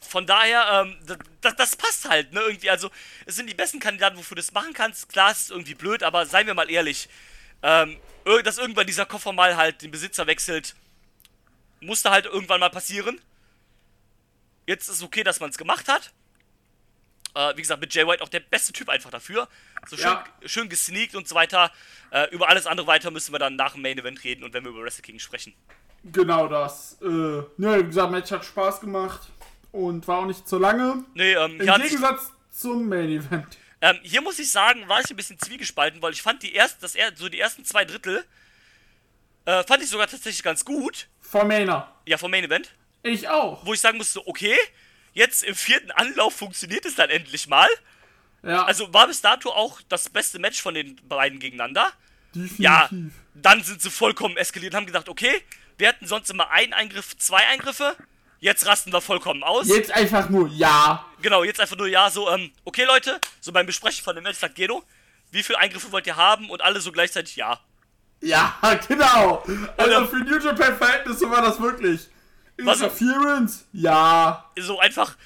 von daher, ähm, das, das, passt halt, ne, irgendwie. Also, es sind die besten Kandidaten, wofür du das machen kannst. Klar, es ist irgendwie blöd, aber seien wir mal ehrlich, ähm, dass irgendwann dieser Koffer mal halt den Besitzer wechselt, musste halt irgendwann mal passieren. Jetzt ist es okay, dass man es gemacht hat. Äh, wie gesagt, mit Jay White auch der beste Typ einfach dafür. So schön, Ja. schön gesneakt und so weiter. Äh, über alles andere weiter müssen wir dann nach dem Main Event reden und wenn wir über Wrestle King sprechen. Genau das. Äh, ja, wie gesagt, Match hat Spaß gemacht und war auch nicht zu lange. Nee, ähm, Im Gegensatz zum Main Event. Ähm, hier muss ich sagen, war ich ein bisschen zwiegespalten, weil ich fand die ersten, das er, so die ersten zwei Drittel, äh, fand ich sogar tatsächlich ganz gut. Von Mainer. Ja, vom Main Event. Ich auch. Wo ich sagen musste, okay, jetzt im vierten Anlauf funktioniert es dann endlich mal. Ja, Also war bis dato auch das beste Match von den beiden gegeneinander. definitiv. Ja, dann sind sie vollkommen eskaliert und haben gesagt, okay, wir hatten sonst immer einen Eingriff, zwei Eingriffe. Jetzt rasten wir vollkommen aus. Jetzt einfach nur ja. Genau, jetzt einfach nur ja, so, ähm, okay Leute, so beim Besprechen von dem Match sagt Gedo, wie viele Eingriffe wollt ihr haben? Und alle so gleichzeitig ja. Ja, genau. Also für New Japan Verhältnisse war das wirklich. Was- Interference? Ja. so einfach,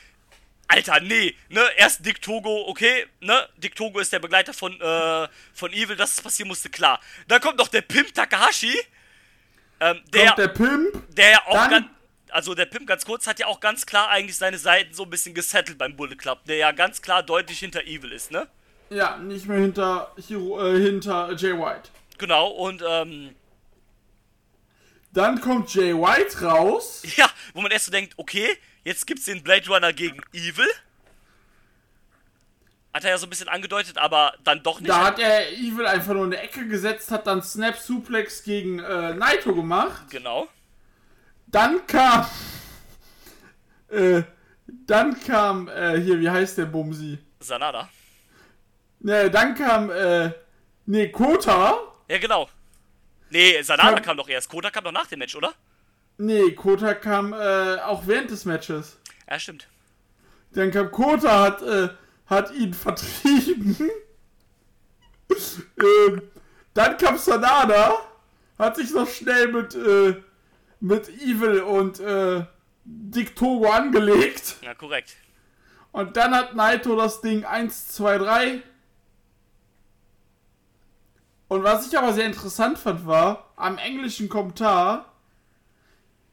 Alter, nee, ne, erst Dick Togo, okay, ne, Dick Togo ist der Begleiter von, äh, von Evil, dass es passieren musste, klar. Dann kommt noch der Pimp Takahashi, ähm, der, Kommt der Pimp. der ja auch dann- ganz, also der Pimp ganz kurz hat ja auch ganz klar eigentlich seine Seiten so ein bisschen gesettelt beim Bullet Club, der ja ganz klar deutlich hinter Evil ist, ne? Ja, nicht mehr hinter, Hero, äh, hinter Jay White. Genau, und, ähm, Dann kommt Jay White raus. ja, wo man erst so denkt, okay, jetzt gibt's den Blade Runner gegen Evil, Hat er ja so ein bisschen angedeutet, aber dann doch nicht. Da hat er Evil einfach nur in der Ecke gesetzt, hat dann Snap Suplex gegen äh, Naito gemacht. genau. Dann kam. Äh, dann kam, äh, hier, wie heißt der Bumsi? Sanada. Ne, dann kam, äh, ne, Kota. Ja, genau. Nee, Sanada Kam- kam doch erst. Kota kam doch nach dem Match, oder? Ne, Kota kam äh, auch während des Matches. Ja, stimmt. Dann kam Kota, hat, äh, hat ihn vertrieben. ähm, dann kam Sanada, hat sich noch schnell mit, äh, mit Evil und äh, Dick Togo angelegt. Ja, korrekt. Und dann hat Naito das Ding 1, 2, 3. Und was ich aber sehr interessant fand, war, am englischen Kommentar,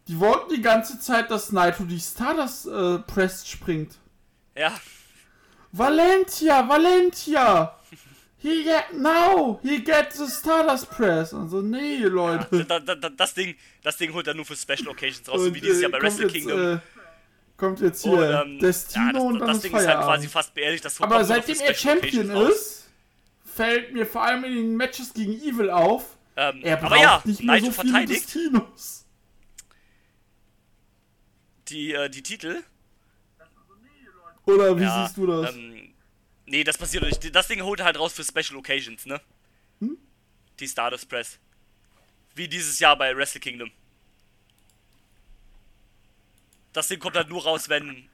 die wollten die ganze Zeit, dass Naito die Stardust äh, Press springt. Ja, Valentia, Valentia! He get, now, he gets the Stardust Press. Also, nee, Leute. da, da, da, das, Ding, das Ding holt er nur für Special Occasions raus, Und, wie dieses äh, Jahr bei Wrestle jetzt, Kingdom. Äh, kommt jetzt hier Und, ähm, Destino ja, das, und dann das ist Ding ist halt Feierabend. quasi fast beerdigt. Das Aber seitdem er Champion ist, fällt mir vor allem in den Matches gegen Evil auf, Ähm, er braucht aber ja, nicht mehr Naito so viele verteidigt Destinos. die, äh, die Titel. Oder wie Ja, siehst du das? Ähm, nee, das passiert nicht. Das Ding holt er halt raus für Special Occasions, ne? Hm? Die Stardust Press. Wie dieses Jahr bei Wrestle Kingdom. Das Ding kommt halt nur raus, wenn.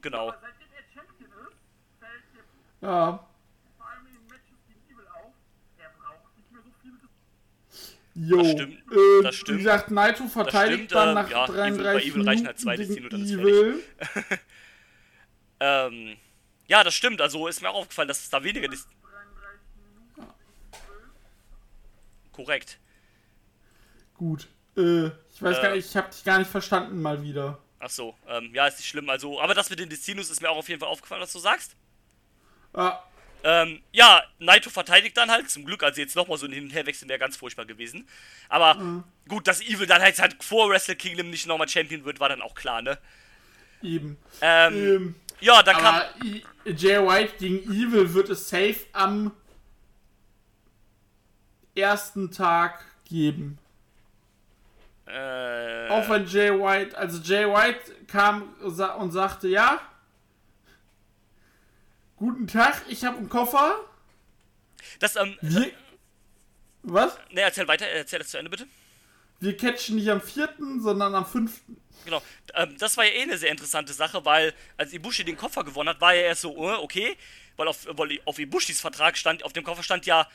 Genau. ja. Jo, Das stimmt, äh, das stimmt. Wie gesagt, Naito verteidigt stimmt, dann äh, nach ja, Evil- 33 bei Evil reichen halt zwei gegen Destino, dann ist Evil. Ähm, ja, das stimmt. Also ist mir auch aufgefallen, dass es da weniger ist. Korrekt. Gut. Äh, ich weiß Äh. gar nicht, ich hab dich gar nicht verstanden mal wieder. Ach so, ähm, ja, ist nicht schlimm. Also, aber das mit den Destinos ist mir auch auf jeden Fall aufgefallen, was du sagst. Ah, Ähm, ja, Naito verteidigt dann halt. Zum Glück, also jetzt nochmal so ein Hin- und Herwechsel wäre ganz furchtbar gewesen. Aber gut, dass Evil dann halt, halt vor Wrestle Kingdom nicht nochmal Champion wird, war dann auch klar, ne? eben. Ähm, Ähm, ja, dann kam. aber I Jay White gegen Evil wird es safe am ersten Tag geben. Äh, Auch wenn Jay White, also Jay White kam und sagte, ja, guten Tag, ich habe einen Koffer. das, ähm, Wir, was? ne, erzähl weiter, erzähl das zu Ende bitte. Wir catchen nicht am vierten, sondern am fünften. Genau, ähm, das war ja eh eine sehr interessante Sache, weil als Ibushi den Koffer gewonnen hat, war er erst so, äh, okay, weil auf, weil auf Ibushis Vertrag stand, auf dem Koffer stand ja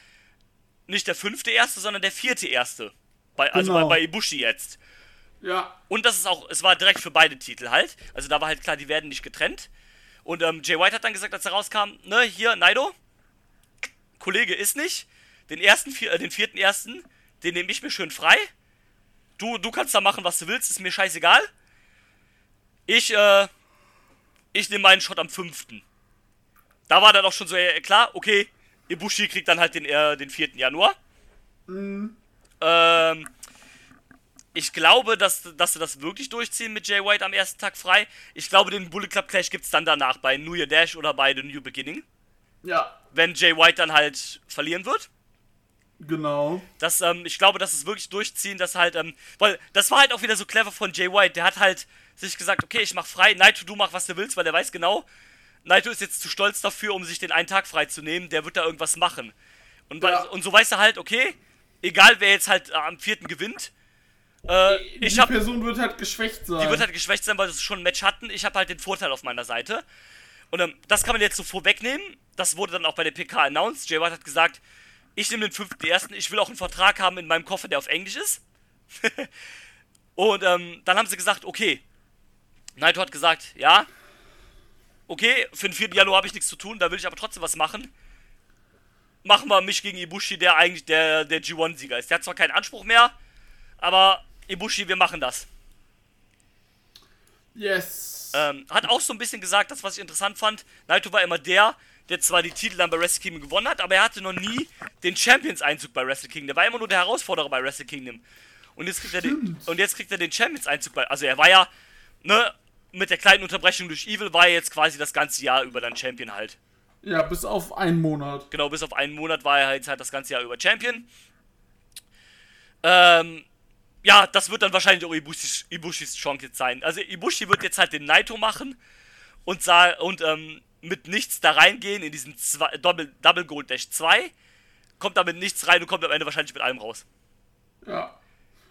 nicht der fünfte Erste, sondern der vierte Erste. Bei, also Genau. bei, bei Ibushi jetzt. Ja, Und das ist auch, es war direkt für beide Titel halt. Also da war halt klar, die werden nicht getrennt. Und ähm, Jay White hat dann gesagt, als er rauskam, ne, hier, Naido, Kollege ist nicht. Den ersten, vier, äh, den vierten ersten, den nehme ich mir schön frei. Du, du kannst da machen, was du willst, ist mir scheißegal. Ich, äh, ich nehme meinen Shot am fünften. Da war dann auch schon so äh, klar, okay, Ibushi kriegt dann halt den, äh, den 4. Januar. Ähm, ich glaube, dass, dass sie das wirklich durchziehen mit Jay White am ersten Tag frei. Ich glaube, den Bullet Club Clash gibt es dann danach bei New Year Dash oder bei The New Beginning. ja, Wenn Jay White dann halt verlieren wird. genau. Das, ähm, ich glaube, dass es wirklich durchziehen, dass halt, ähm, weil das war halt auch wieder so clever von Jay White. Der hat halt sich gesagt, okay, ich mach frei, Naito, du mach, was du willst, weil der weiß genau, Naito ist jetzt zu stolz dafür, um sich den einen Tag frei zu nehmen, der wird da irgendwas machen. Und, weil, Ja. und so weiß er halt, okay, egal wer jetzt halt äh, am vierten gewinnt, äh, Die hab, Person wird halt geschwächt sein. die wird halt geschwächt sein, weil sie schon ein Match hatten. Ich habe halt den Vorteil auf meiner Seite. Und ähm, das kann man jetzt so vorwegnehmen. Das wurde dann auch bei der PK announced. Jay White hat gesagt, ich nehme den fünften ersten. Ich will auch einen Vertrag haben in meinem Koffer, der auf Englisch ist. und ähm, dann haben sie gesagt, okay. Naito hat gesagt, ja. Okay, für den 4. Januar habe ich nichts zu tun, da will ich aber trotzdem was machen. Machen wir mich gegen Ibushi, der eigentlich der, der G1-Sieger ist. Der hat zwar keinen Anspruch mehr, aber Ibushi, wir machen das. Yes. Ähm, hat auch so ein bisschen gesagt, das was ich interessant fand. Naito war immer der, der zwar die Titel dann bei Wrestle Kingdom gewonnen hat, aber er hatte noch nie den Champions-Einzug bei Wrestle Kingdom. Der war immer nur der Herausforderer bei Wrestle Kingdom. Und jetzt kriegt er den, und jetzt kriegt er den Champions-Einzug bei. Also er war ja, ne, mit der kleinen Unterbrechung durch Evil war er jetzt quasi das ganze Jahr über dann Champion halt. Ja, bis auf einen Monat. Genau, bis auf einen Monat war er jetzt halt das ganze Jahr über Champion. Ähm, ja, das wird dann wahrscheinlich auch Ibushis, Ibushis Chance jetzt sein. Also Ibushi wird jetzt halt den Naito machen und, sa und ähm, mit nichts da reingehen in diesen zwei, Double, Double Gold Dash 2. Kommt damit nichts rein und kommt am Ende wahrscheinlich mit allem raus. Ja.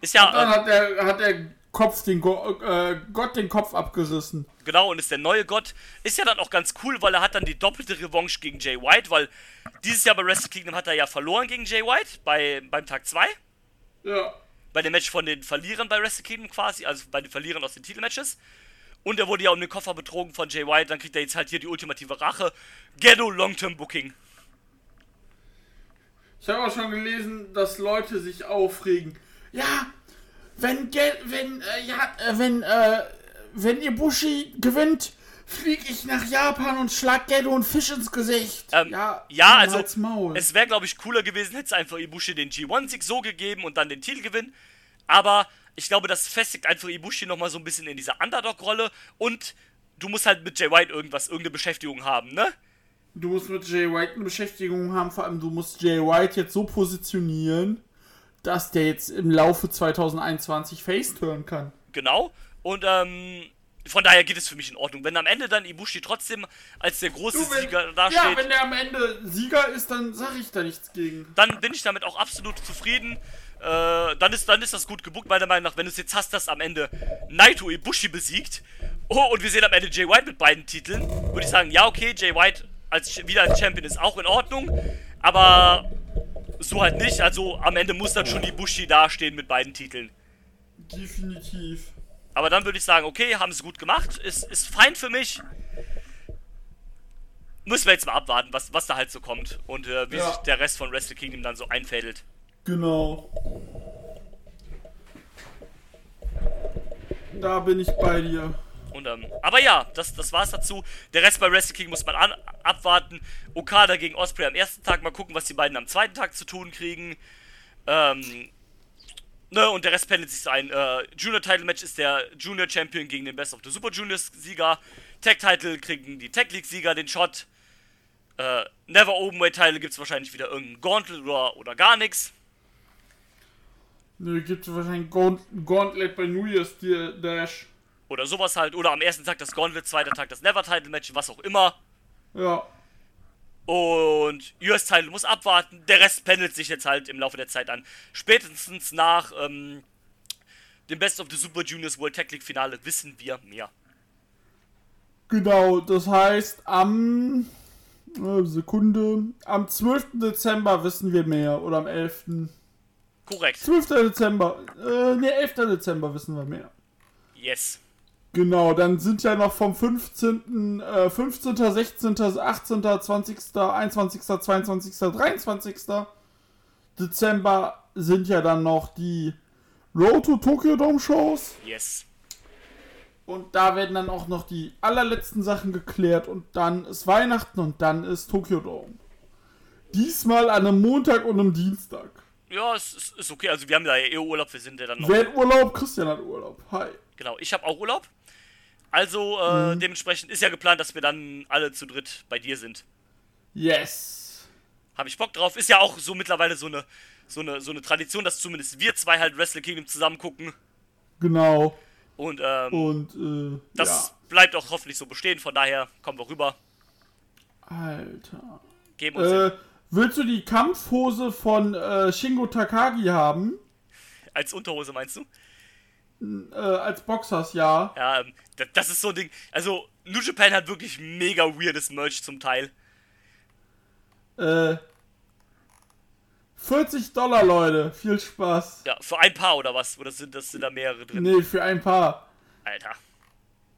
Ist ja. Dann Äh, hat der, hat der Kopf den Go äh, Gott den Kopf abgerissen. Genau, und ist der neue Gott. Ist ja dann auch ganz cool, weil er hat dann die doppelte Revanche gegen Jay White, weil dieses Jahr bei Wrestle Kingdom hat er ja verloren gegen Jay White bei, beim Tag 2. Ja. Bei dem Match von den Verlierern bei Wrestle Kingdom quasi, also bei den Verlierern aus den Titelmatches. Und er wurde ja um den Koffer betrogen von Jay White, dann kriegt er jetzt halt hier die ultimative Rache. Ghetto Long-Term Booking. Ich habe auch schon gelesen, dass Leute sich aufregen. Ja, wenn wenn äh, ja, äh, wenn äh, wenn Ibushi gewinnt, fliege ich nach Japan und schlag Ghetto und Fisch ins Gesicht. Ähm, ja, ja, also es wäre, glaube ich, cooler gewesen, hätte es einfach Ibushi den G1-Sieg so gegeben und dann den Titelgewinn. Aber ich glaube, das festigt einfach Ibushi nochmal so ein bisschen in dieser Underdog-Rolle und du musst halt mit Jay White irgendwas, irgendeine Beschäftigung haben, ne? Du musst mit Jay White eine Beschäftigung haben, vor allem du musst Jay White jetzt so positionieren, dass der jetzt im Laufe 2021 Face-Turn kann. Genau. Und ähm, von daher geht es für mich in Ordnung. Wenn am Ende dann Ibushi trotzdem als der große Du, wenn, Sieger dasteht, ja, wenn der am Ende Sieger ist, dann sag ich da nichts gegen. dann bin ich damit auch absolut zufrieden. Äh, dann, ist, dann ist das gut gebuckt, meiner Meinung nach. Wenn du es jetzt hast, dass am Ende Naito Ibushi besiegt oh, und wir sehen am Ende Jay White mit beiden Titeln, würde ich sagen, ja, okay, Jay White als, wieder als Champion ist auch in Ordnung, aber so halt nicht. Also am Ende muss dann schon Ibushi dastehen mit beiden Titeln. Definitiv. Aber dann würde ich sagen, okay, haben sie gut gemacht, ist, ist fein für mich. Müssen wir jetzt mal abwarten, was, was da halt so kommt und äh, wie Ja. sich der Rest von Wrestle Kingdom dann so einfädelt. Genau. Da bin ich bei dir. Und, ähm, aber ja, das, das war's dazu. Der Rest bei Wrestle King muss man an, abwarten. Okada gegen Osprey am ersten Tag. Mal gucken, was die beiden am zweiten Tag zu tun kriegen. Ähm, ne, und der Rest pendelt sich ein. Äh, Junior Title Match ist der Junior Champion gegen den Best of the Super Juniors Sieger. Tag Title kriegen die Tag League Sieger den Shot. Äh, Never Openweight Title gibt's wahrscheinlich wieder irgendein Gauntlet oder, oder gar nichts. Nö, gibt es wahrscheinlich Gaunt Gauntlet bei New Year's Dash. Oder sowas halt. Oder am ersten Tag das Gauntlet, zweiter Tag das Never Title Match, was auch immer. Ja. Und US Title muss abwarten. Der Rest pendelt sich jetzt halt im Laufe der Zeit an. Spätestens nach ähm, dem Best of the Super Juniors World Tag League Finale wissen wir mehr. Genau, das heißt, am äh, Sekunde, am 12. Dezember wissen wir mehr. Oder am 11. Korrekt. 12. Dezember, äh, ne, 11. Dezember wissen wir mehr. Yes. Genau, dann sind ja noch vom 15., äh, 15., 16., 18., 20., 21., 22., 23. Dezember sind ja dann noch die Road to Tokyo Dome Shows. Yes. Und da werden dann auch noch die allerletzten Sachen geklärt und dann ist Weihnachten und dann ist Tokyo Dome. Diesmal an einem Montag und einem Dienstag. Ja, es ist, ist okay. Also wir haben da ja eh Urlaub. Wir sind ja dann noch. Wer hat Urlaub? Christian hat Urlaub. Hi. Genau. Ich habe auch Urlaub. Also äh, dementsprechend ist ja geplant, dass wir dann alle zu dritt bei dir sind. Yes. Habe ich Bock drauf. Ist ja auch so mittlerweile so eine, so eine, so eine Tradition, dass zumindest wir zwei halt Wrestle Kingdom zusammen gucken. Genau. Und ähm, Und äh, Das bleibt auch hoffentlich so bestehen, von daher kommen wir rüber, ja. Alter. geben uns Äh, willst du die Kampfhose von äh, Shingo Takagi haben? als Unterhose, meinst du? Äh, als Boxers, ja. Ja, ähm, das, das ist so ein Ding. Also, New Japan hat wirklich mega weirdes Merch zum Teil. Äh, 40 Dollar, Leute. Viel Spaß. Ja, für ein Paar oder was? Oder sind das sind da mehrere drin? Nee, für ein paar. Alter.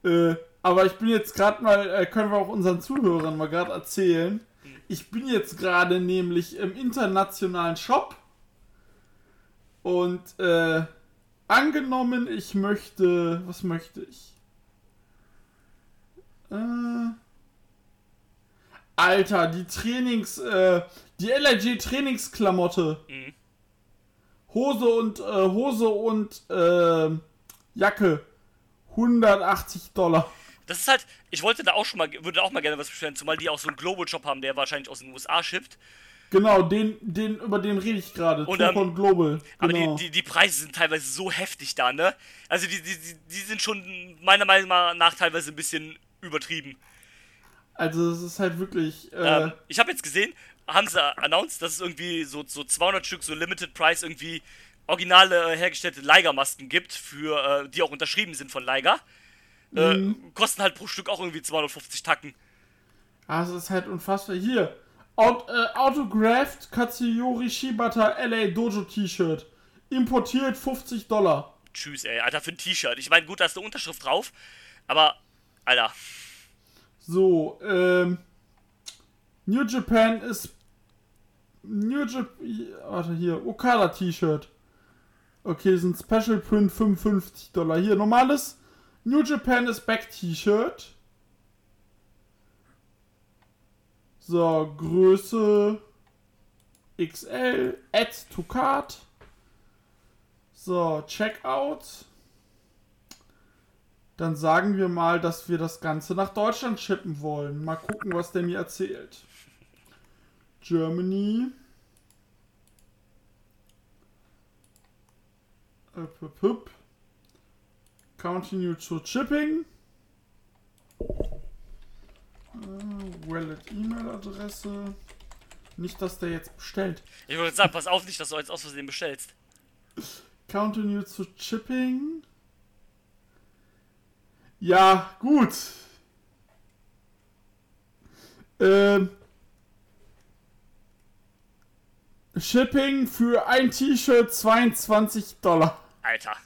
Äh, aber ich bin jetzt gerade mal, äh, können wir auch unseren Zuhörern mal gerade erzählen. Ich bin jetzt gerade nämlich im internationalen Shop. Und, äh, angenommen, ich möchte, was möchte ich? Äh, Alter, die Trainings, äh, die LRG Trainingsklamotte. Mhm. Hose und, äh, Hose und, äh, Jacke. 180 Dollar. Das ist halt, ich wollte da auch schon mal, würde auch mal gerne was bestellen, zumal die auch so einen Global Shop haben, der wahrscheinlich aus den USA shippt. Genau, den, den, über den rede ich gerade. Und, Tupon ähm, Global. Aber Genau. die, die, die Preise sind teilweise so heftig da, ne? Also die, die, die, die sind schon meiner Meinung nach teilweise ein bisschen übertrieben. also es ist halt wirklich. Äh, Ähm, ich habe jetzt gesehen, haben sie announced, dass es irgendwie so, so 200 Stück, so Limited Price, irgendwie originale äh, hergestellte Leiger-Masken gibt, für, äh, die auch unterschrieben sind von Leiger. Äh, Mhm. kosten halt pro Stück auch irgendwie 250 Tacken. ah, es ist halt unfassbar. Hier. Aut äh, Autographed Katsuyori Shibata LA Dojo T-Shirt. Importiert 50 Dollar. Tschüss, ey, Alter, für ein T-Shirt. Ich meine, gut, da ist eine Unterschrift drauf, aber, Alter, So, ähm. New Japan ist. New Japan. Warte, hier. Okada T-Shirt. Okay, sind Special Print 55 Dollar. Hier, normales. New Japan ist Back T-Shirt. So, Größe XL. Add to Card. So, Checkout. Dann sagen wir mal, dass wir das Ganze nach Deutschland schippen wollen. Mal gucken, was der mir erzählt. Germany. Up, up, up. Continue to shipping. Äh, Wallet E-Mail-Adresse. Nicht, dass der jetzt bestellt. ich würde sagen, pass auf nicht, dass du jetzt aus Versehen bestellst. Continue to shipping. Ja, gut. Ähm. Shipping für ein T-Shirt 22 Dollar. Alter.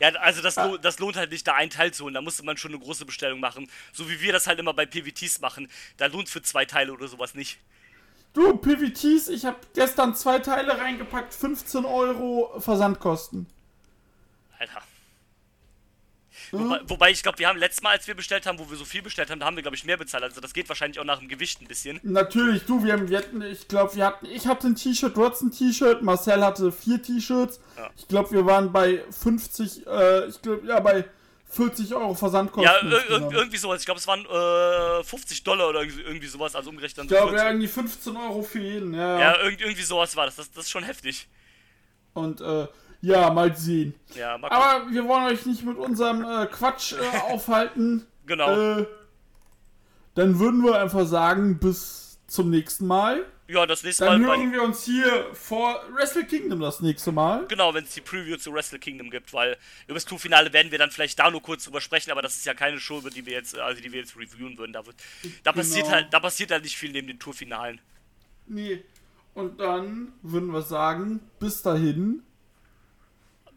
Ja, also das, lo das lohnt halt nicht, da einen Teil zu holen. Da musste man schon eine große Bestellung machen. So wie wir das halt immer bei PVTs machen. Da lohnt für zwei Teile oder sowas nicht. Du, PVTs, ich habe gestern zwei Teile reingepackt, 15 Euro Versandkosten. Alter. Wobei, wobei ich glaube, wir haben letztes Mal, als wir bestellt haben, wo wir so viel bestellt haben, da haben wir, glaube ich, mehr bezahlt. Also das geht wahrscheinlich auch nach dem Gewicht ein bisschen. Natürlich, du, wir, haben, wir hatten, ich glaube, wir hatten, ich hatte ein T-Shirt, du hattest ein T-Shirt, Marcel hatte vier T-Shirts. Ja. Ich glaube, wir waren bei 50, äh, ich glaube, ja, bei 40 Euro Versandkosten. Ja, ir irgendwie sowas. Ich glaube, es waren äh, 50 Dollar oder irgendwie- sowas, also umgerechnet. Ich glaube, ja, 40. irgendwie 15 Euro für jeden, ja. ja, irgendwie, irgendwie sowas war das. das. Das ist schon heftig. Und, äh, ja, mal sehen. Ja, mal. Aber wir wollen euch nicht mit unserem äh, Quatsch äh, aufhalten. Genau. Äh, dann würden wir einfach sagen, bis zum nächsten Mal. ja, das nächste Dann Mal. hören Bei, wir uns hier vor Wrestle Kingdom das nächste Mal. genau, wenn es die Preview zu Wrestle Kingdom gibt, weil über das Tourfinale werden wir dann vielleicht da nur kurz drüber sprechen, aber das ist ja keine Show, über die wir jetzt, also die wir jetzt reviewen würden. Da, wird, da passiert Genau. halt, da passiert halt nicht viel neben den Tourfinalen. Nee. Und dann würden wir sagen, bis dahin.